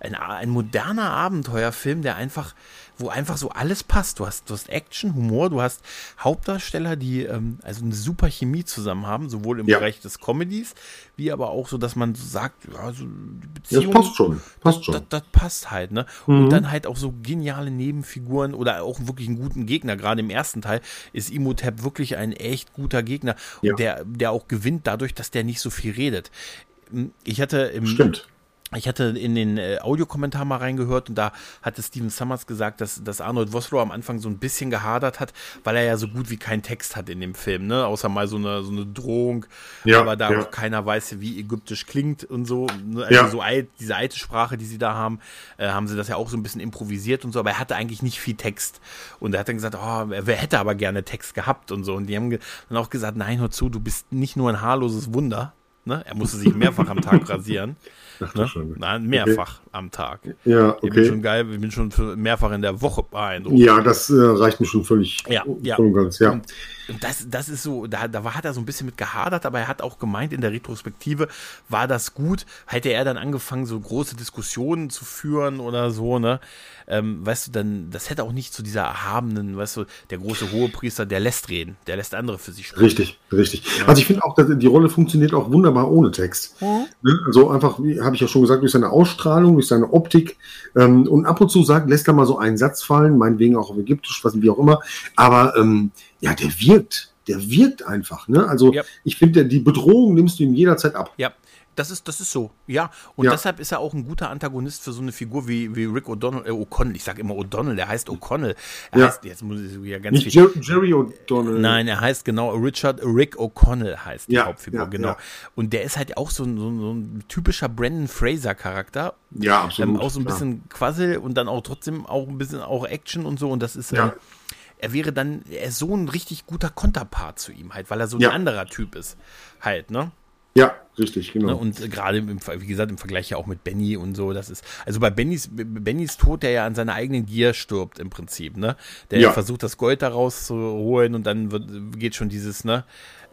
ein, ein moderner Abenteuerfilm, der einfach, wo einfach so alles passt. Du hast, du hast Action, Humor, du hast Hauptdarsteller, die ähm, also eine super Chemie zusammen haben, sowohl im Ja. Bereich des Comedies, wie aber auch so, dass man so sagt, ja, so die Das Beziehung, passt schon. Passt schon. das, das passt halt, ne? Mhm. Und dann halt auch so geniale Nebenfiguren oder auch wirklich einen guten Gegner. Gerade im ersten Teil ist Imhotep wirklich ein echt guter Gegner. Und Ja. der, der auch gewinnt dadurch, dass der nicht so viel redet. Ich hatte im, Stimmt. Ich hatte in den äh, Audiokommentar mal reingehört und da hatte Steven Summers gesagt, dass, dass Arnold Vosloo am Anfang so ein bisschen gehadert hat, weil er ja so gut wie keinen Text hat in dem Film, ne? Außer mal so eine, so eine Drohung, Ja, aber da ja. auch keiner weiß, wie ägyptisch klingt und so. Ne? Also Ja. so alt, diese alte Sprache, die sie da haben, äh, haben sie das ja auch so ein bisschen improvisiert und so, aber er hatte eigentlich nicht viel Text. Und er hat dann gesagt, oh, er er hätte aber gerne Text gehabt und so. Und die haben dann auch gesagt, nein, hör zu, du bist nicht nur ein haarloses Wunder. Ne? Er musste sich mehrfach am Tag rasieren. Ach, Ne? Schande. Nein, mehrfach am Tag. Ja, Ich bin schon okay. geil, ich bin schon mehrfach in der Woche beeindruckt. Ja, das äh, reicht mir schon völlig. Ja, ja. Ganz, ja. Und, und das, das ist so, da, da hat er so ein bisschen mit gehadert, aber er hat auch gemeint, in der Retrospektive war das gut. Hätte er dann angefangen, so große Diskussionen zu führen oder so, ne? Ähm, weißt du, dann, das hätte auch nicht zu dieser erhabenen, weißt du, der große Hohepriester, der lässt reden, der lässt andere für sich sprechen. Richtig, richtig. Also ich finde auch, dass die Rolle funktioniert auch wunderbar ohne Text. Mhm. Ne? Also einfach, wie habe ich ja schon gesagt, durch seine Ausstrahlung, durch seine Optik ähm, und ab und zu sagt, lässt er mal so einen Satz fallen, meinetwegen auch auf Ägyptisch, was wie auch immer. Aber ähm, ja, der wirkt, der wirkt einfach. Ne? Also Ja. ich finde, die Bedrohung nimmst du ihm jederzeit ab. Ja, das ist, das ist so, ja. Und Ja. deshalb ist er auch ein guter Antagonist für so eine Figur wie, wie Rick O'Donnell, äh, O'Connell. Ich sage immer O'Donnell, der heißt O'Onnell. Er Ja. heißt, jetzt muss ich wieder ganz Nicht viel. Jer Jerry O'Donnell. Nein, er heißt genau Richard Rick O'Connell heißt die Ja, Hauptfigur, ja, genau. Und der ist halt auch so ein, so ein, so ein typischer Brandon Fraser Charakter. Ja, absolut. Ähm, auch so ein klar. bisschen Quassel und dann auch trotzdem auch ein bisschen auch Action und so. Und das ist, Ja. ähm, er wäre dann, er ist so ein richtig guter Konterpart zu ihm halt, weil er so ein anderer Typ ist. Halt, ne? Ja, richtig, genau. Ne, und gerade, wie gesagt, im Vergleich ja auch mit Benny und so, das ist, also bei Bennys, Bennys Tod, der ja an seiner eigenen Gier stirbt im Prinzip, ne? Der ja. versucht, das Gold da rauszuholen und dann wird, geht schon dieses, ne?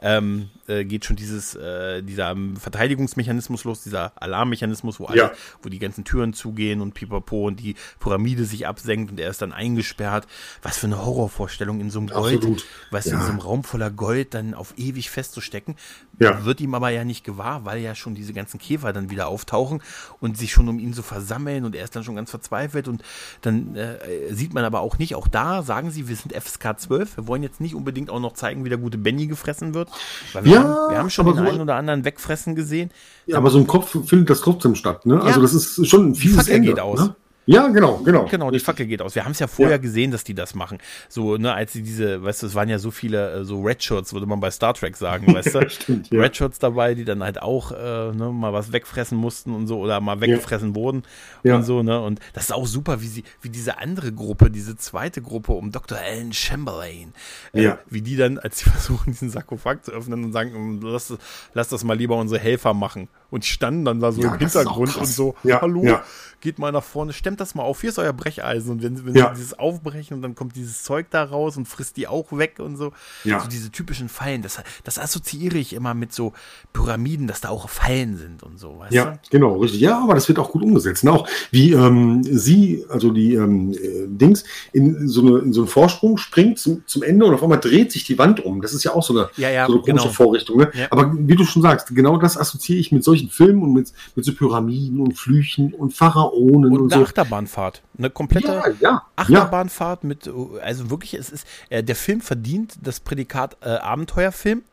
ähm, äh, geht schon dieses, äh, dieser Verteidigungsmechanismus los, dieser Alarmmechanismus, wo, alle, ja. wo die ganzen Türen zugehen und pipapo und die Pyramide sich absenkt und er ist dann eingesperrt. Was für eine Horrorvorstellung in so einem Gold, Absolut. weißt ja. du, in so einem Raum voller Gold dann auf ewig festzustecken. Ja. Wird ihm aber ja nicht gewahr, weil ja schon diese ganzen Käfer dann wieder auftauchen und sich schon um ihn so versammeln und er ist dann schon ganz verzweifelt und dann äh, sieht man aber auch nicht, auch da sagen sie, wir sind FSK 12, wir wollen jetzt nicht unbedingt auch noch zeigen, wie der gute Benny gefressen wird, weil wir, ja, haben, wir haben schon den so einen oder anderen wegfressen gesehen. Ja, aber so im Kopf findet das trotzdem statt, ne? Also ja, das ist schon ein fieses Ende. geht aus. Ne? Ja, genau, genau. Genau, die Fackel geht aus. Wir haben es ja vorher ja. gesehen, dass die das machen. So, ne, als sie diese, weißt du, es waren ja so viele, äh, so Red Shirts, würde man bei Star Trek sagen, weißt du? Stimmt, ja. Red Shirts dabei, die dann halt auch, äh, ne, mal was wegfressen mussten und so, oder mal weggefressen ja. wurden und so, ne? Und das ist auch super, wie sie, wie diese andere Gruppe, diese zweite Gruppe um Dr. Alan Chamberlain, äh, wie die dann, als sie versuchen, diesen Sarkophag zu öffnen und sagen, lass, lass das mal lieber unsere Helfer machen. Und standen dann da so im Hintergrund und so, hallo, geht mal nach vorne, stemmt das mal auf, hier ist euer Brecheisen. Und wenn, wenn ja. sie dieses aufbrechen und dann kommt dieses Zeug da raus und frisst die auch weg und so. Ja. So diese typischen Fallen, das, das assoziiere ich immer mit so Pyramiden, dass da auch Fallen sind und so. ja, du? genau, richtig. Ja, aber das wird auch gut umgesetzt. Ne? Auch wie ähm, sie, also die ähm, äh, Dings, in so, eine, in so einen Vorsprung springt zum, zum Ende und auf einmal dreht sich die Wand um. Das ist ja auch so eine, ja, ja, so eine komische genau. Vorrichtung. Ne? Ja. Aber wie du schon sagst, genau das assoziiere ich mit solchen Filmen und mit, mit so Pyramiden und Flüchen und Pharaonen und, und so. Achterbahnfahrt. Eine komplette ja, ja, Achterbahnfahrt mit, also wirklich, es ist, äh, der Film verdient das Prädikat äh, Abenteuerfilm.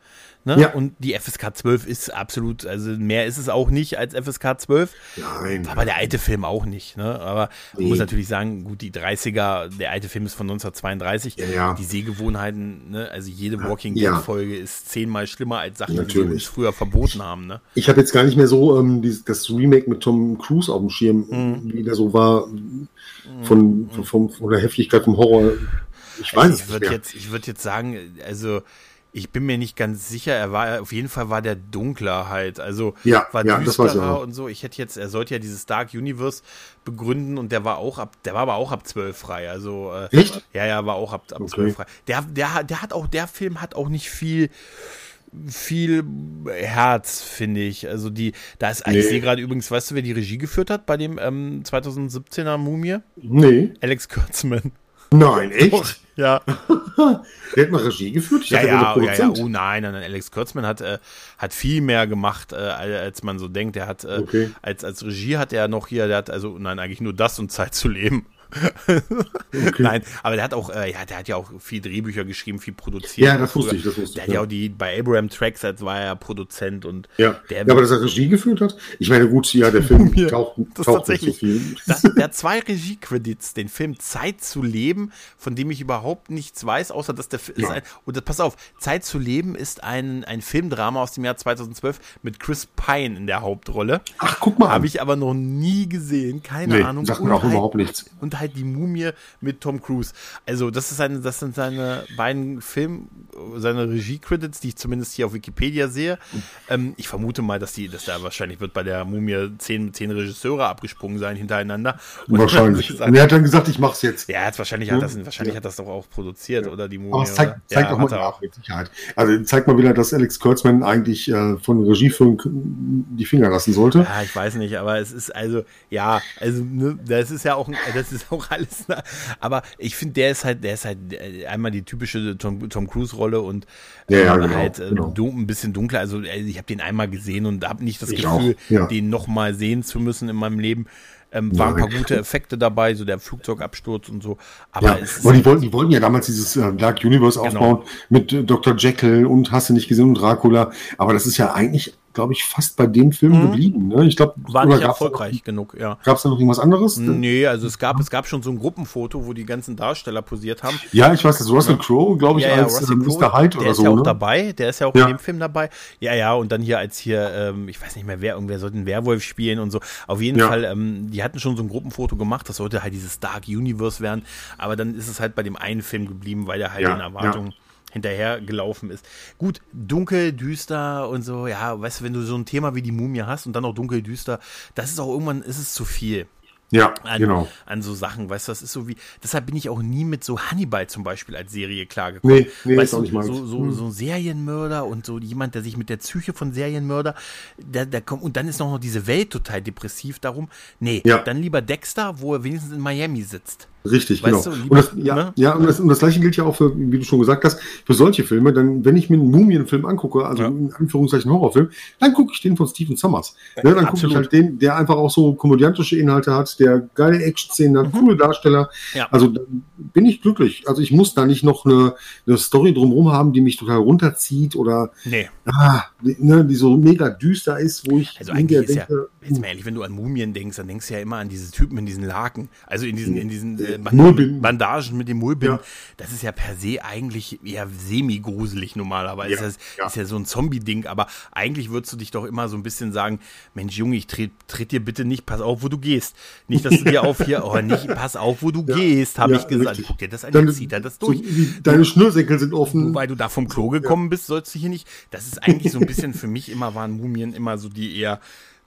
Ne? Ja. Und die FSK 12 ist absolut, also mehr ist es auch nicht als FSK 12. Nein. Aber der alte Film auch nicht. Ne? Aber nee. man muss natürlich sagen, gut, die 30er, der alte Film ist von 1932. Ja, ja. Die Sehgewohnheiten, ne? also jede Walking Dead-Folge ist zehnmal schlimmer als Sachen, natürlich. die wir uns früher verboten haben. Ne? Ich habe jetzt gar nicht mehr so ähm, die, das Remake mit Tom Cruise auf dem Schirm, mhm. wie der so war, von, mhm. von, von, der Heftigkeit vom Horror. Ich weiß also ich würde jetzt, ich würde jetzt sagen, also ich bin mir nicht ganz sicher. Er war auf jeden Fall war der dunkler halt. Also ja, war ja, düsterer und so. Ich hätte jetzt, er sollte ja dieses Dark Universe begründen und der war auch ab, der war aber auch ab 12 frei. Also äh, Echt? Ja, ja, war auch ab, ab okay. 12 frei. Der, der, der hat auch, der Film hat auch nicht viel viel Herz, finde ich. Also die, da ist, nee. ich sehe gerade übrigens, weißt du, wer die Regie geführt hat bei dem ähm, 2017er Mumie? Nee. Alex Kurtzman. Nein, echt? Doch, ja. der hat mal Regie geführt? Ich ja, ja, ja, ja, oh nein, nein, Alex Kurtzman hat, äh, hat viel mehr gemacht, äh, als man so denkt. Er hat, äh, okay. als, als Regie hat er noch hier, der hat also, nein, eigentlich nur das und Zeit zu leben. okay. Nein, aber der hat auch, äh, ja, der hat ja auch viel Drehbücher geschrieben, viel produziert. Ja, das wusste ich, das wusste Der ich. Der hat ja auch die, bei Abraham Tracks war er Produzent und ja. Der, ja, aber dass er Regie geführt hat? Ich meine, gut, ja, der Film taucht, das taucht tatsächlich, nicht so viel. Das, der hat zwei Regie-Credits, den Film Zeit zu leben, von dem ich überhaupt nichts weiß, außer dass der ja. ein, und das, pass auf, Zeit zu leben ist ein, ein Filmdrama aus dem Jahr 2012 mit Chris Pine in der Hauptrolle. Ach, guck mal. Habe ich aber noch nie gesehen, keine nee, Ahnung. Sagt mir auch überhaupt nichts. Und halt die Mumie mit Tom Cruise. Also das ist eine, das sind seine beiden Film, seine Regie-Credits, die ich zumindest hier auf Wikipedia sehe. Ähm, ich vermute mal, dass die, dass da wahrscheinlich wird bei der Mumie zehn, zehn Regisseure abgesprungen sein hintereinander. Und wahrscheinlich. Und er hat dann gesagt, ich mach's jetzt. Ja, hat wahrscheinlich, hat das, wahrscheinlich ja. hat das doch auch produziert, ja. oder die Mumie. Aber es zeigt, zeigt ja, auch mal mit Sicherheit. Also zeigt mal wieder, dass Alex Kurtzman eigentlich äh, von Regieführung die Finger lassen sollte. Ja, ich weiß nicht, aber es ist also, ja, also ne, das ist ja auch, das ist auch alles, aber ich finde, der ist halt, der ist halt äh, einmal die typische Tom, Tom Cruise-Rolle und ja, ja, genau, halt äh, genau. ein bisschen dunkler. Also äh, ich habe den einmal gesehen und habe nicht das ich Gefühl, ja. den nochmal sehen zu müssen in meinem Leben. Ähm, waren ein paar gute Effekte dabei, so der Flugzeugabsturz und so. Aber, ja, aber die, wollten, die wollten ja damals dieses äh, Dark Universe genau. aufbauen mit äh, Dr. Jekyll und hast du nicht gesehen und Dracula. Aber das ist ja eigentlich glaube ich, fast bei dem Film mhm. geblieben. Ne? Ich glaube, war nicht erfolgreich noch, genug, ja. Gab es da noch irgendwas anderes? Nee, also es gab, es gab schon so ein Gruppenfoto, wo die ganzen Darsteller posiert haben. Ja, ich weiß, das Russell ja. Crowe, glaube ich, ja, ja, als äh, Mr. Hyde oder so. Der ist ja auch ne? dabei, der ist ja auch in dem Film dabei. Ja, ja, und dann hier als hier, ähm, ich weiß nicht mehr wer, irgendwer sollte einen Werwolf spielen und so. Auf jeden Fall, ähm, die hatten schon so ein Gruppenfoto gemacht, das sollte halt dieses Dark Universe werden, aber dann ist es halt bei dem einen Film geblieben, weil der halt in Erwartung hinterher gelaufen ist. Gut, dunkel, düster und so, ja, weißt du, wenn du so ein Thema wie die Mumie hast und dann auch dunkel, düster, das ist auch irgendwann, ist es zu viel. Ja, an, genau. An so Sachen, weißt du, das ist so wie, deshalb bin ich auch nie mit so Hannibal zum Beispiel als Serie klargekommen. Nee, nee, weißt mal. So, so, hm. so ein Serienmörder und so jemand, der sich mit der Psyche von Serienmörder, der, der kommt, und dann ist noch diese Welt total depressiv darum. Nee, ja. dann lieber Dexter, wo er wenigstens in Miami sitzt. Richtig, weißt genau. Du, und das, ja, ne? ja und, das, und das gleiche gilt ja auch für, wie du schon gesagt hast, für solche Filme. Dann, wenn ich mir einen Mumienfilm angucke, also ja. in Anführungszeichen Horrorfilm, dann gucke ich den von Stephen Summers. Ne, dann gucke ich halt den, der einfach auch so komödiantische Inhalte hat, der geile Action-Szenen hat, mhm. coole Darsteller. Ja. Also dann bin ich glücklich. Also ich muss da nicht noch eine, eine Story drumherum haben, die mich total runterzieht oder nee. ah, ne, die so mega düster ist, wo ich also eigentlich denke, jetzt mal ehrlich, wenn du an Mumien denkst, dann denkst du ja immer an diese Typen in diesen Laken, also in diesen, in diesen äh, Band Bandagen mit dem Mullbinden. Ja. Das ist ja per se eigentlich eher semi-gruselig normalerweise. Ja, das ja. ist ja so ein Zombie-Ding, aber eigentlich würdest du dich doch immer so ein bisschen sagen, Mensch Junge, ich tritt, tritt dir bitte nicht, pass auf, wo du gehst. Nicht, dass du dir auf hier, oh nicht, pass auf, wo du gehst, habe ich gesagt. Richtig. Guck dir das an, jetzt zieht er das durch. So, deine Schnürsenkel sind offen. Weil du da vom Klo gekommen bist, sollst du hier nicht. Das ist eigentlich so ein bisschen für mich immer waren Mumien immer so die eher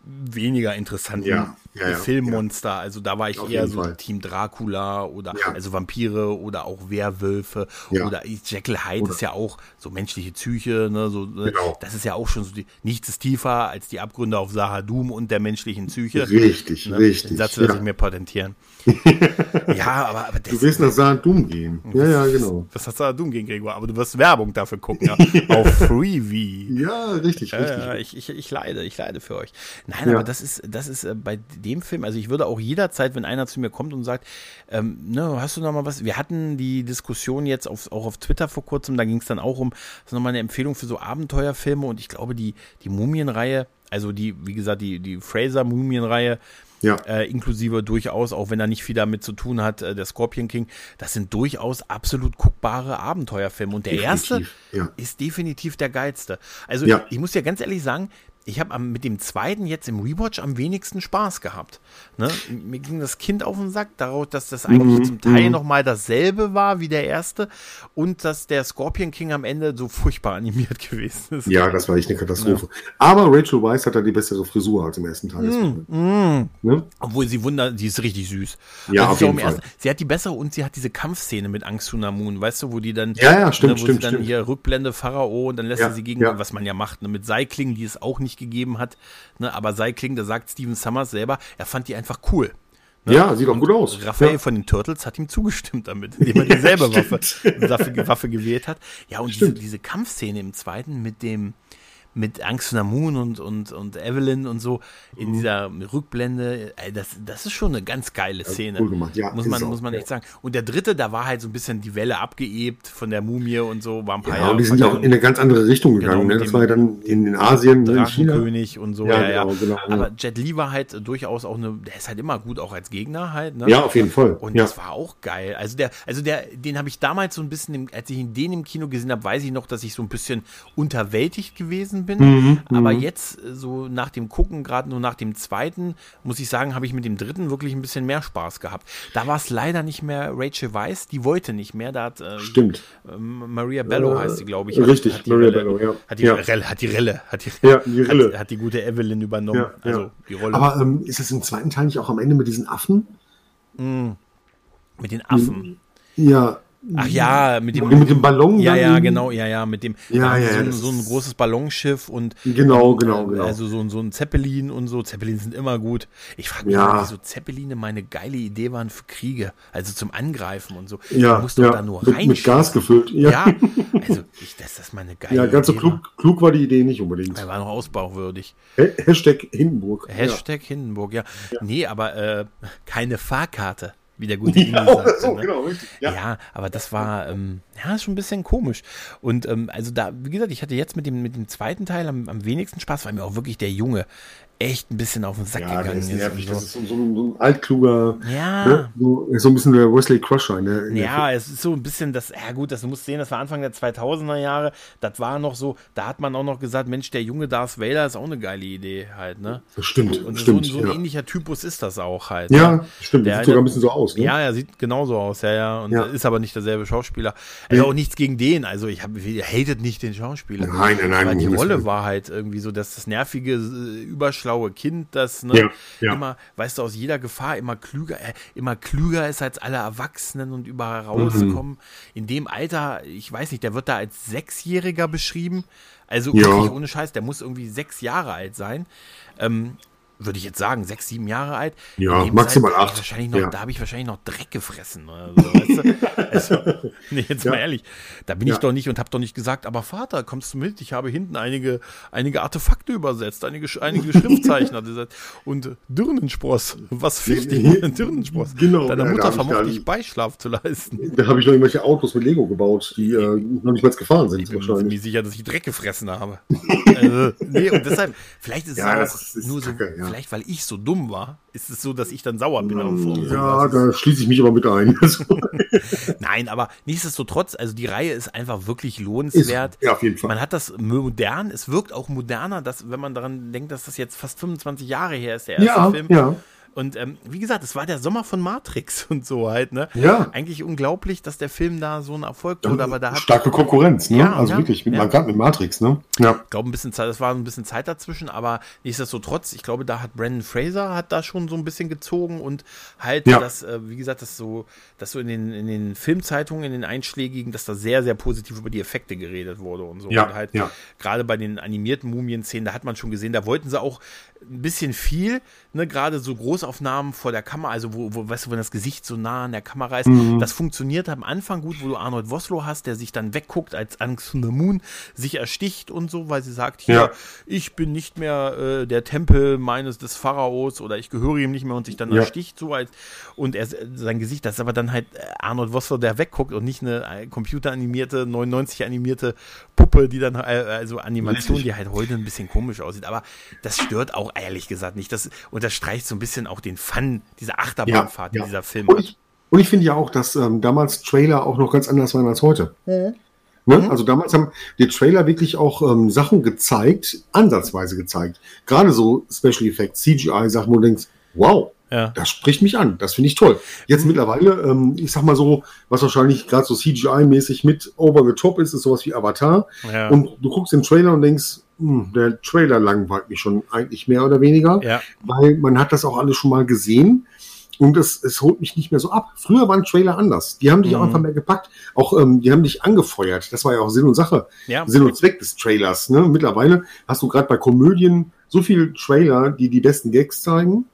weniger interessanten ja, ja, ja, Filmmonster. Also da war ich Auf eher so Fall. Team Dracula oder also Vampire oder auch Werwölfe oder Jekyll Hyde oder. ist ja auch so menschliche Psyche. Ne, so, ne, genau. Das ist ja auch schon so, die, nichts ist tiefer als die Abgründe auf Sahadum und der menschlichen Psyche. Richtig, ne? richtig. Den Satz lasse ich mir patentieren. ja, aber, aber Du willst nach Sahadum gehen. Ja, ja, genau. Das hat Sahadum gegen Gregor, aber du wirst Werbung dafür gucken. auf Freebie. Ja, richtig, richtig. Äh, ich, ich, ich leide, ich leide für euch. Nein, ja. aber das ist, das ist äh, bei dem Film, also ich würde auch jederzeit, wenn einer zu mir kommt und sagt, ähm, ne, hast du noch mal was? Wir hatten die Diskussion jetzt auf, auch auf Twitter vor kurzem, da ging es dann auch um, das ist nochmal eine Empfehlung für so Abenteuerfilme und ich glaube, die, die Mumienreihe, also die, wie gesagt, die, die Fraser-Mumienreihe, ja. Äh, inklusive durchaus, auch wenn er nicht viel damit zu tun hat, äh, der Scorpion King, das sind durchaus absolut guckbare Abenteuerfilme. Und der definitiv, erste ja. ist definitiv der geilste. Also ja. ich muss ja ganz ehrlich sagen, ich habe mit dem zweiten jetzt im Rewatch am wenigsten Spaß gehabt. Ne? Mir ging das Kind auf den Sack, darauf, dass das eigentlich mhm. zum Teil mhm. nochmal dasselbe war wie der erste und dass der Scorpion King am Ende so furchtbar animiert gewesen ist. Ja, das war echt eine Katastrophe. Ja. Aber Rachel Weisz hat da die bessere Frisur als im ersten Teil. Mm, mm. Ne? Obwohl sie wundert, die ist richtig süß. Ja, also auf jeden Fall. Ersten, sie hat die bessere und sie hat diese Kampfszene mit Angst Tsunamun, weißt du, wo die dann, ja, ja, stimmt, ne, wo stimmt, sie dann stimmt. hier Rückblende Pharao und dann lässt ja, sie sie gegen, was man ja macht, ne, mit Seilklingen, die es auch nicht gegeben hat. Ne, aber Seilklingen, da sagt Steven Summers selber, er fand die einfach cool. Ne? Ja, sieht auch gut aus. Raphael ja. von den Turtles hat ihm zugestimmt damit, indem er dieselbe Waffe, Waffe, Waffe gewählt hat. Ja, und diese, diese Kampfszene im zweiten mit dem, mit Angst Moon und, und, und Evelyn und so in mhm. dieser Rückblende, das, das ist schon eine ganz geile Szene. Cool gemacht. Ja, muss man, muss man echt sagen. Und der dritte, da war halt so ein bisschen die Welle abgeebt von der Mumie und so, war ein paar ja, Jahre. die sind ja auch in eine ganz andere Richtung gegangen. Genau, ne? Das war ja dann in, in Asien, ne, in China. König und so. Ja, ja, genau, genau, Aber Jet Li war halt durchaus auch eine, der ist halt immer gut, auch als Gegner halt. Ne? Ja, auf jeden Fall. Und das war auch geil. Also der, also der, den habe ich damals so ein bisschen, als ich den im Kino gesehen habe, weiß ich noch, dass ich so ein bisschen unterwältigt gewesen bin. Mhm, Aber mhm. jetzt, äh, so nach dem Gucken, gerade nur nach dem zweiten, muss ich sagen, habe ich mit dem dritten wirklich ein bisschen mehr Spaß gehabt. Da war es leider nicht mehr Rachel Weisz, die wollte nicht mehr. Da hat, äh, Stimmt. Äh, Maria Bello heißt sie, glaube ich. Richtig, hat Maria Relle, Bello, ja. Hat die, ja. Relle, hat die Relle, hat die, ja, die Rille. Hat, hat, die gute Evelyn übernommen. Ja, also die Rolle. Aber ähm, ist es im zweiten Teil nicht auch am Ende mit diesen Affen? Mm. Mit den Affen. Ja, Ach ja, mit dem, mit dem Ballon. Ja, ja, genau, ja, ja, mit dem ja, ja, so, so, ein großes Ballonschiff und genau, genau, genau. Also so, so ein Zeppelin und so. Zeppelin sind immer gut. Ich frage mich, ja. so Zeppeline meine geile Idee waren für Kriege, also zum Angreifen und so. Ja, du ja. da nur rein. Mit Gas gefüllt. Ja, ja also ich, das ist meine geile Ja, ganz so klug, klug war die Idee nicht unbedingt. Er war noch ausbauwürdig. Hashtag Hindenburg. Hashtag Hindenburg, ja. Nee, aber äh, keine Fahrkarte wie der gute ja, sagte. So, ne? genau, richtig. Ja. ja. aber das war ähm, ja schon ein bisschen komisch. Und ähm, also da, wie gesagt, ich hatte jetzt mit dem, mit dem zweiten Teil am, am wenigsten Spaß, weil mir auch wirklich der Junge echt ein bisschen auf den Sack ja, gegangen ist. Nervig. So. Das ist so, so, ein, so ein altkluger, ja. Ne? So, so, ein bisschen der Wesley Crusher. In ja, es ist so ein bisschen das, ja gut, das, du musst sehen, das war Anfang der 2000er Jahre, das war noch so, da hat man auch noch gesagt, Mensch, der junge Darth Vader ist auch eine geile Idee halt, ne? Das stimmt, Und stimmt, so, ein ja. ähnlicher Typus ist das auch halt. Ja, ne? stimmt, der, sieht sogar ein bisschen so aus, ne? Ja, er sieht genauso aus, ja, ja, und Ja. ist aber nicht derselbe Schauspieler. Also auch nichts gegen den, also ich habe, hatet nicht den Schauspieler. Nein, nein, nein, Aber die Rolle war halt irgendwie so, dass das nervige, äh, überschlaue Kind, das, ne, Ja, ja. immer, weißt du, aus jeder Gefahr immer klüger, äh, immer klüger ist als alle Erwachsenen und überall Mhm. rauskommen. In dem Alter, ich weiß nicht, der wird da als Sechsjähriger beschrieben. Also Ja. wirklich ohne Scheiß, der muss irgendwie sechs Jahre alt sein. Ähm, würde ich jetzt sagen, sechs, sieben Jahre alt. Ja, maximal Zeit ich acht. Wahrscheinlich noch, Ja. Da habe ich wahrscheinlich noch Dreck gefressen. Oder so, weißt du? also, nee, jetzt Ja. mal ehrlich. Da bin ich Ja. doch nicht und habe doch nicht gesagt, aber Vater, kommst du mit? Ich habe hinten einige, einige Artefakte übersetzt, einige, einige Schriftzeichen er gesagt. Und Dirnenspross, was fehlt dir? Dirnenspross. Genau, Deiner Mutter ich vermochte ich Beischlaf zu leisten. Da habe ich noch irgendwelche Autos mit Lego gebaut, die äh, noch nicht mal gefahren sind, Ich bin mir wahrscheinlich. ziemlich sicher, dass ich Dreck gefressen habe. also, nee, und deshalb, vielleicht ist es auch ist- nur so, kacke, ja. Vielleicht weil ich so dumm war, ist es so, dass ich dann sauer bin auf Ja, da schließe ich mich aber mit ein. Nein, aber nichtsdestotrotz, also die Reihe ist einfach wirklich lohnenswert. ja, auf jeden Fall. Man hat das modern, es wirkt auch moderner, dass, wenn man daran denkt, dass das jetzt fast 25 Jahre her ist, der erste Ja, Film. ja. Und ähm, wie gesagt, es war der Sommer von Matrix und so halt, ne? Ja. Eigentlich unglaublich, dass der Film da so ein Erfolg wurde, aber da hat Starke Konkurrenz, ne? Ja, also ja, wirklich, mit, ja. gerade mit Matrix, ne? Ja. Ich glaube, ein bisschen Zeit, das war ein bisschen Zeit dazwischen, aber nichtsdestotrotz, ich glaube, da hat Brandon Fraser hat da schon so ein bisschen gezogen und halt, Ja. das, äh, wie gesagt, das so, dass so in den, in den Filmzeitungen, in den einschlägigen, dass da sehr, sehr positiv über die Effekte geredet wurde und so. Ja, und halt ja. gerade bei den animierten Mumien-Szenen, da hat man schon gesehen, da wollten sie auch ein bisschen viel, ne, gerade so Großaufnahmen vor der Kamera, also wo, wo, weißt du, wenn das Gesicht so nah an der Kamera ist, Mhm. das funktioniert am Anfang gut, wo du Arnold Vosloo hast, der sich dann wegguckt, als Angst the Moon sich ersticht und so, weil sie sagt, hier, Ja. ich bin nicht mehr äh, der Tempel meines des Pharaos oder ich gehöre ihm nicht mehr und sich dann Ja. ersticht so als und er sein Gesicht, das ist aber dann halt äh, Arnold Vosloo, der wegguckt und nicht eine äh, computeranimierte 99 animierte Puppe, die dann äh, also Animation, die halt heute ein bisschen komisch aussieht, aber das stört auch ehrlich gesagt nicht. Das unterstreicht so ein bisschen auch den Fun dieser Achterbahnfahrt, ja. die dieser Film Und hat. ich, und ich finde ja auch, dass ähm, damals Trailer auch noch ganz anders waren als heute. Mhm. Ne? Also damals haben die Trailer wirklich auch ähm, Sachen gezeigt, ansatzweise gezeigt. Gerade so Special Effects, CGI-Sachen, wo du denkst, wow, Ja. das spricht mich an, das finde ich toll. Jetzt Mhm. mittlerweile, ähm, ich sag mal so, was wahrscheinlich gerade so CGI-mäßig mit over the top ist, ist sowas wie Avatar. Ja. Und du guckst den Trailer und denkst, hm, der Trailer langweilt mich schon eigentlich mehr oder weniger, Ja. weil man hat das auch alles schon mal gesehen. Und es, es holt mich nicht mehr so ab. Früher waren Trailer anders. Die haben dich Mhm. auch einfach mehr gepackt. Auch, ähm, die haben dich angefeuert. Das war ja auch Sinn und Sache. Ja. Sinn und Zweck des Trailers. Ne? Mittlerweile hast du gerade bei Komödien so viele Trailer, die die besten Gags zeigen.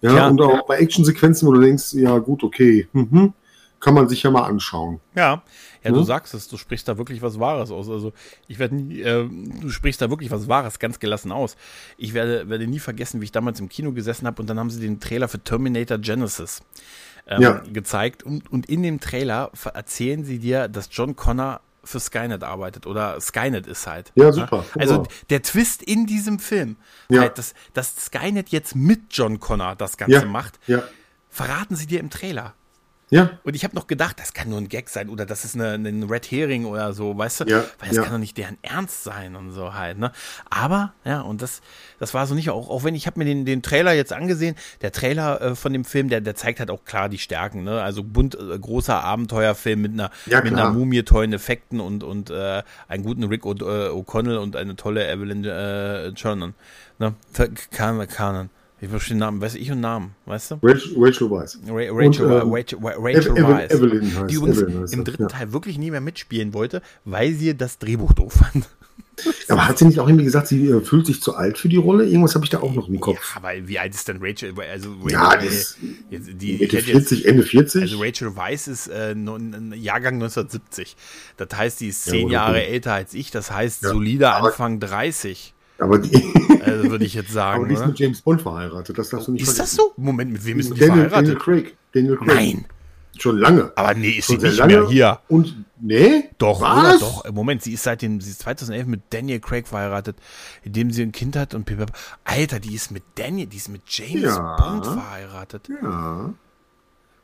Ja, Tja. und auch bei Actionsequenzen, wo du denkst, ja gut, okay, mhm, kann man sich ja mal anschauen. Ja, ja, du Ne? sagst es, du sprichst da wirklich was Wahres aus. Also ich werde nie, äh, du sprichst da wirklich was Wahres ganz gelassen aus. Ich werde, werde nie vergessen, wie ich damals im Kino gesessen habe und dann haben sie den Trailer für Terminator Genesis ähm, Ja. gezeigt und, und in dem Trailer erzählen sie dir, dass John Connor für Skynet arbeitet oder Skynet ist halt. Ja, super. Also Wow. der Twist in diesem Film, Ja. halt, dass, dass Skynet jetzt mit John Connor das Ganze Ja, macht, ja, verraten sie dir im Trailer. Ja, Und ich habe noch gedacht, das kann nur ein Gag sein oder das ist eine, ein Red Herring oder so, weißt du? Ja, Weil das ja. kann doch nicht deren Ernst sein und so halt, ne? Aber, ja, und das, das war so nicht, auch, auch wenn ich habe mir den, den Trailer jetzt angesehen, der Trailer äh, von dem Film, der, der zeigt halt auch klar die Stärken, ne? Also bunt, äh, großer Abenteuerfilm mit einer, Ja, mit einer Mumie, tollen Effekten und, und äh, einen guten Rick äh, O'Connell und eine tolle Evelyn äh, Chernan, ne? Kanan. Ich verstehe den Namen, weiß ich und Namen, weißt du? Rachel, Rachel Weisz. Ra Rachel, Und, ähm, Rachel, Rachel Ev- Weisz. Evelyn heißt- die übrigens heißt im das, dritten ja. Teil wirklich nie mehr mitspielen wollte, weil sie das Drehbuch doof fand. Aber hat sie nicht auch irgendwie gesagt, sie äh, fühlt sich zu alt für die Rolle? Irgendwas habe ich da auch noch im Kopf. Ja, weil wie alt ist denn Rachel? Also Ja, Rachel, das äh, jetzt, die, Mitte hätte jetzt, 40, Ende 40. also Rachel Weisz ist äh, Jahrgang 1970. Das heißt, die ist Ja, zehn gut, Jahre älter als ich. Das heißt, Ja, solider aber- Anfang 30. aber die, Also würde ich jetzt sagen. aber die ist mit James Bond verheiratet. Das darfst du nicht Ist das vergessen. so? Moment, mit wem ist die Daniel, Daniel verheiratet? Craig. Daniel Craig. Nein. Schon lange. Aber nee, ist sie Schon sehr nicht lange. mehr hier. Und Nee? Doch, Was? oder? Doch. Moment, sie ist seit dem, sie ist 2011 mit Daniel Craig verheiratet, indem sie ein Kind hat und Alter, die ist mit Daniel, die ist mit James ja. Bond verheiratet. Ja.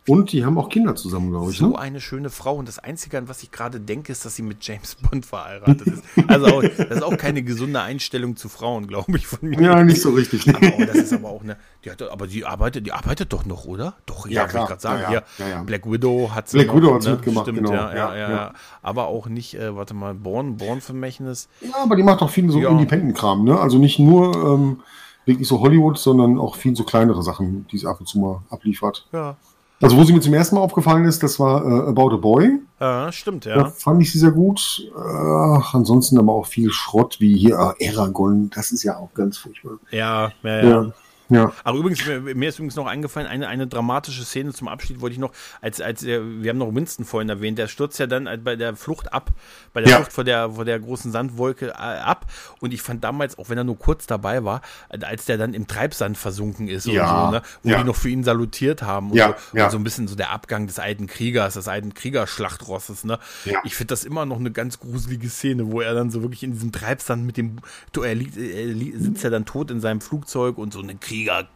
Und die haben auch Kinder zusammen, glaube ich. So ne? eine schöne Frau. Und das Einzige, an was ich gerade denke, ist, dass sie mit James Bond verheiratet ist. Also auch, das ist auch keine gesunde Einstellung zu Frauen, glaube ich, von mir. Ja, nicht so richtig. Aber auch, das ist aber auch eine. Die hat, aber die arbeitet, die arbeitet doch noch, oder? Doch, ja, ja klar. ich gerade sagen. Ja, ja. ja, Black Widow hat sie. Black noch, Widow hat ne? mitgemacht, Stimmt, genau. Ja, ja, ja, ja. Aber auch nicht, äh, warte mal, Born, Born Vermächtnis. Ja, aber die macht auch viel so Independent-Kram, ne? Also nicht nur ähm, wirklich so Hollywood, sondern auch viel so kleinere Sachen, die sie ab und zu mal abliefert. Ja. Also, wo sie mir zum ersten Mal aufgefallen ist, das war äh, About a Boy. Ja, stimmt, ja. Da fand ich sie sehr gut. Ach, ansonsten aber auch viel Schrott, wie hier äh, Aragon. Das ist ja auch ganz furchtbar. Ja, ja, ja. ja. Ja. Aber übrigens, mir ist übrigens noch eingefallen, eine, eine dramatische Szene zum Abschied wollte ich noch, als, als wir haben noch Winston vorhin erwähnt, der stürzt ja dann bei der Flucht ab, bei der ja. Flucht vor der, vor der großen Sandwolke äh, ab. Und ich fand damals, auch wenn er nur kurz dabei war, als der dann im Treibsand versunken ist ja. so, ne, wo ja. die noch für ihn salutiert haben und, ja. So, und so ein bisschen so der Abgang des alten Kriegers, des alten Kriegerschlachtrosses, ne. Ich finde das immer noch eine ganz gruselige Szene, wo er dann so wirklich in diesem Treibsand mit dem, er, liegt, er sitzt ja dann tot in seinem Flugzeug und so eine Krieger Krieger,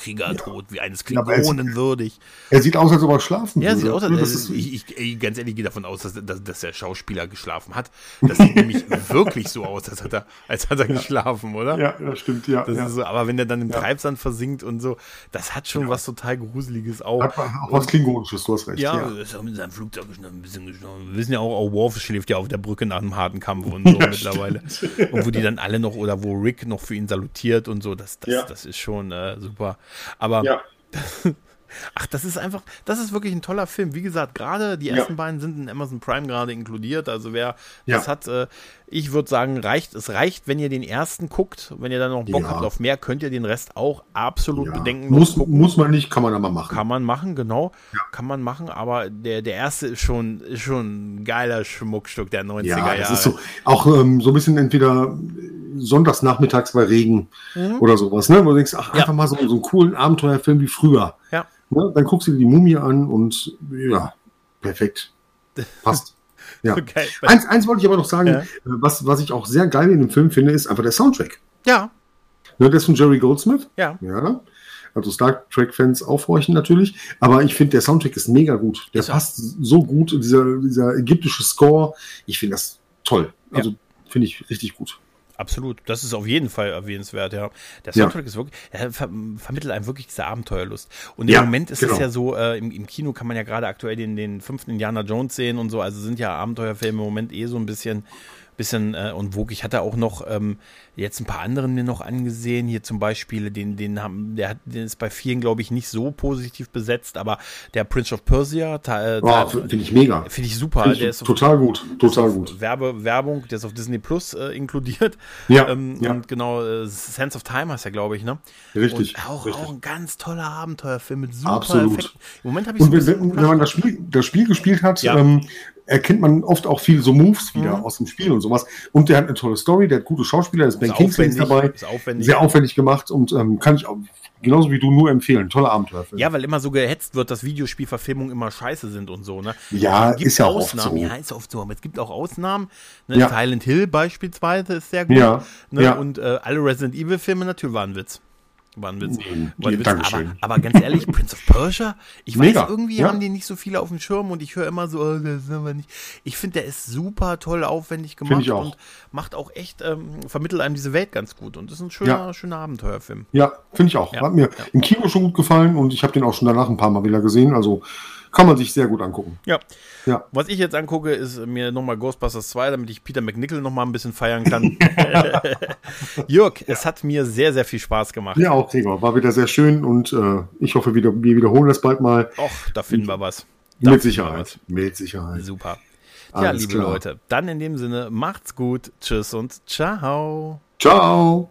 Kriegertod, ja. wie eines Klingonen würdig. Er sieht aus, als ob er schlafen würde. Ja, sieht aus, als, also, ich, ich, ich, ganz ehrlich gehe davon aus, dass, dass, dass, der Schauspieler geschlafen hat. Das sieht nämlich wirklich so aus, als hat er, als hat er ja. geschlafen, oder? Ja, das stimmt, ja. Das ja. So, aber wenn er dann im Treibsand versinkt und so, das hat schon was total Gruseliges auch. Hat auch was Klingonisches, du hast recht. Ja, ja. ist auch mit seinem Flugzeug ein bisschen geschlafen. Wir wissen ja auch, auch Worf schläft ja auf der Brücke nach einem harten Kampf und so mittlerweile. Stimmt. Und wo die dann alle noch, oder wo Rick noch für ihn salutiert und so, das, das, das ist schon äh, super. Aber ja. Ach, das ist einfach, das ist wirklich ein toller Film. Wie gesagt, gerade die ersten ja. beiden sind in Amazon Prime gerade inkludiert. Also wer ja. das hat, äh, ich würde sagen, reicht, es reicht, wenn ihr den ersten guckt. Wenn ihr dann noch Bock ja. habt auf mehr, könnt ihr den Rest auch absolut ja. bedenken. Muss, gucken. muss man nicht, kann man aber machen. Kann man machen, genau. Kann man machen, aber der, der erste ist schon, ist schon ein geiler Schmuckstück der 90er Jahre. Ja, das ist so, auch ähm, so ein bisschen entweder sonntags nachmittags bei Regen mhm. oder sowas, ne? Wo du denkst, ach, einfach mal so, so einen coolen Abenteuerfilm wie früher. Ja. Ne? Dann guckst du dir die Mumie an und ja, perfekt. Passt. Ja. Okay. Eins, eins wollte ich aber noch sagen, ja. Äh, was, was ich auch sehr geil in dem Film finde, ist einfach der Soundtrack. Ja. Ne, das ist von Jerry Goldsmith. Ja. Ja. Also Star Trek-Fans aufhorchen natürlich. Aber ich finde, der Soundtrack ist mega gut. Der ist passt so gut. Dieser, dieser ägyptische Score. Ich finde das toll. Also ja. finde ich richtig gut. Absolut, das ist auf jeden Fall erwähnenswert, ja. Der Soundtrack ja. ist wirklich, er ver vermittelt einem wirklich diese Abenteuerlust. Und im ja, Moment ist genau. es ja so, äh, im, im, Kino kann man ja gerade aktuell den, den fünften Indiana Jones sehen und so, also sind ja Abenteuerfilme im Moment eh so ein bisschen bisschen äh, und wog. Ich hatte auch noch ähm, jetzt ein paar anderen mir noch angesehen. Hier zum Beispiel, den, den haben, der hat, den ist bei vielen, glaube ich, nicht so positiv besetzt, aber der Prince of Persia, äh, oh, finde ich mega. Finde ich super. Find ich der ist total auf, gut, total gut. Werbe, Werbung, der ist auf Disney Plus äh, inkludiert. Ja, ähm, ja. Und genau, äh, Sense of Time heißt er, glaube ich, ne? Richtig. Und auch, richtig. auch ein ganz toller Abenteuerfilm mit super Absolut. Effekten. Im Moment habe ich Und so wenn, wenn man das Spiel, das Spiel gespielt hat, ja. ähm, erkennt man oft auch viel so Moves wieder mhm. aus dem Spiel und sowas. Und der hat eine tolle Story, der hat gute Schauspieler, ist Ben Kingsley dabei. Ist aufwendig. Sehr aufwendig gemacht und ähm, kann ich auch genauso wie du nur empfehlen. Tolle Abenteuerfilm. Ja, weil immer so gehetzt wird, dass Videospielverfilmungen immer scheiße sind und so, ne? Ja, ist ja Ausnahmen. oft so. Ja, ist oft so. Aber es gibt auch Ausnahmen. Ne? Ja. Silent Hill beispielsweise ist sehr gut. Ja. Ne? ja. Und äh, alle Resident Evil Filme natürlich waren Witz. War ein Witz. War ein Witz. Aber, aber, ganz ehrlich, Prince of Persia, ich Mega. weiß, irgendwie ja. haben die nicht so viele auf dem Schirm und ich höre immer so, oh, das ist aber nicht. Ich finde, der ist super toll, aufwendig gemacht und macht auch echt, ähm, vermittelt einem diese Welt ganz gut. Und das ist ein schöner, ja. schöner Abenteuerfilm. Ja, finde ich auch. Ja. Hat mir im Kino schon gut gefallen und ich habe den auch schon danach ein paar Mal wieder gesehen. Also kann man sich sehr gut angucken. Ja. ja. Was ich jetzt angucke, ist mir nochmal Ghostbusters 2, damit ich Peter McNichol nochmal ein bisschen feiern kann. Jörg, ja. es hat mir sehr, sehr viel Spaß gemacht. Ja, auch, Gregor. War wieder sehr schön und äh, ich hoffe, wieder, wir wiederholen das bald mal. Och, da finden wir was. Da mit Sicherheit. Mit Sicherheit. Super. Ja, liebe klar. Leute, dann in dem Sinne, macht's gut. Tschüss und ciao. Ciao.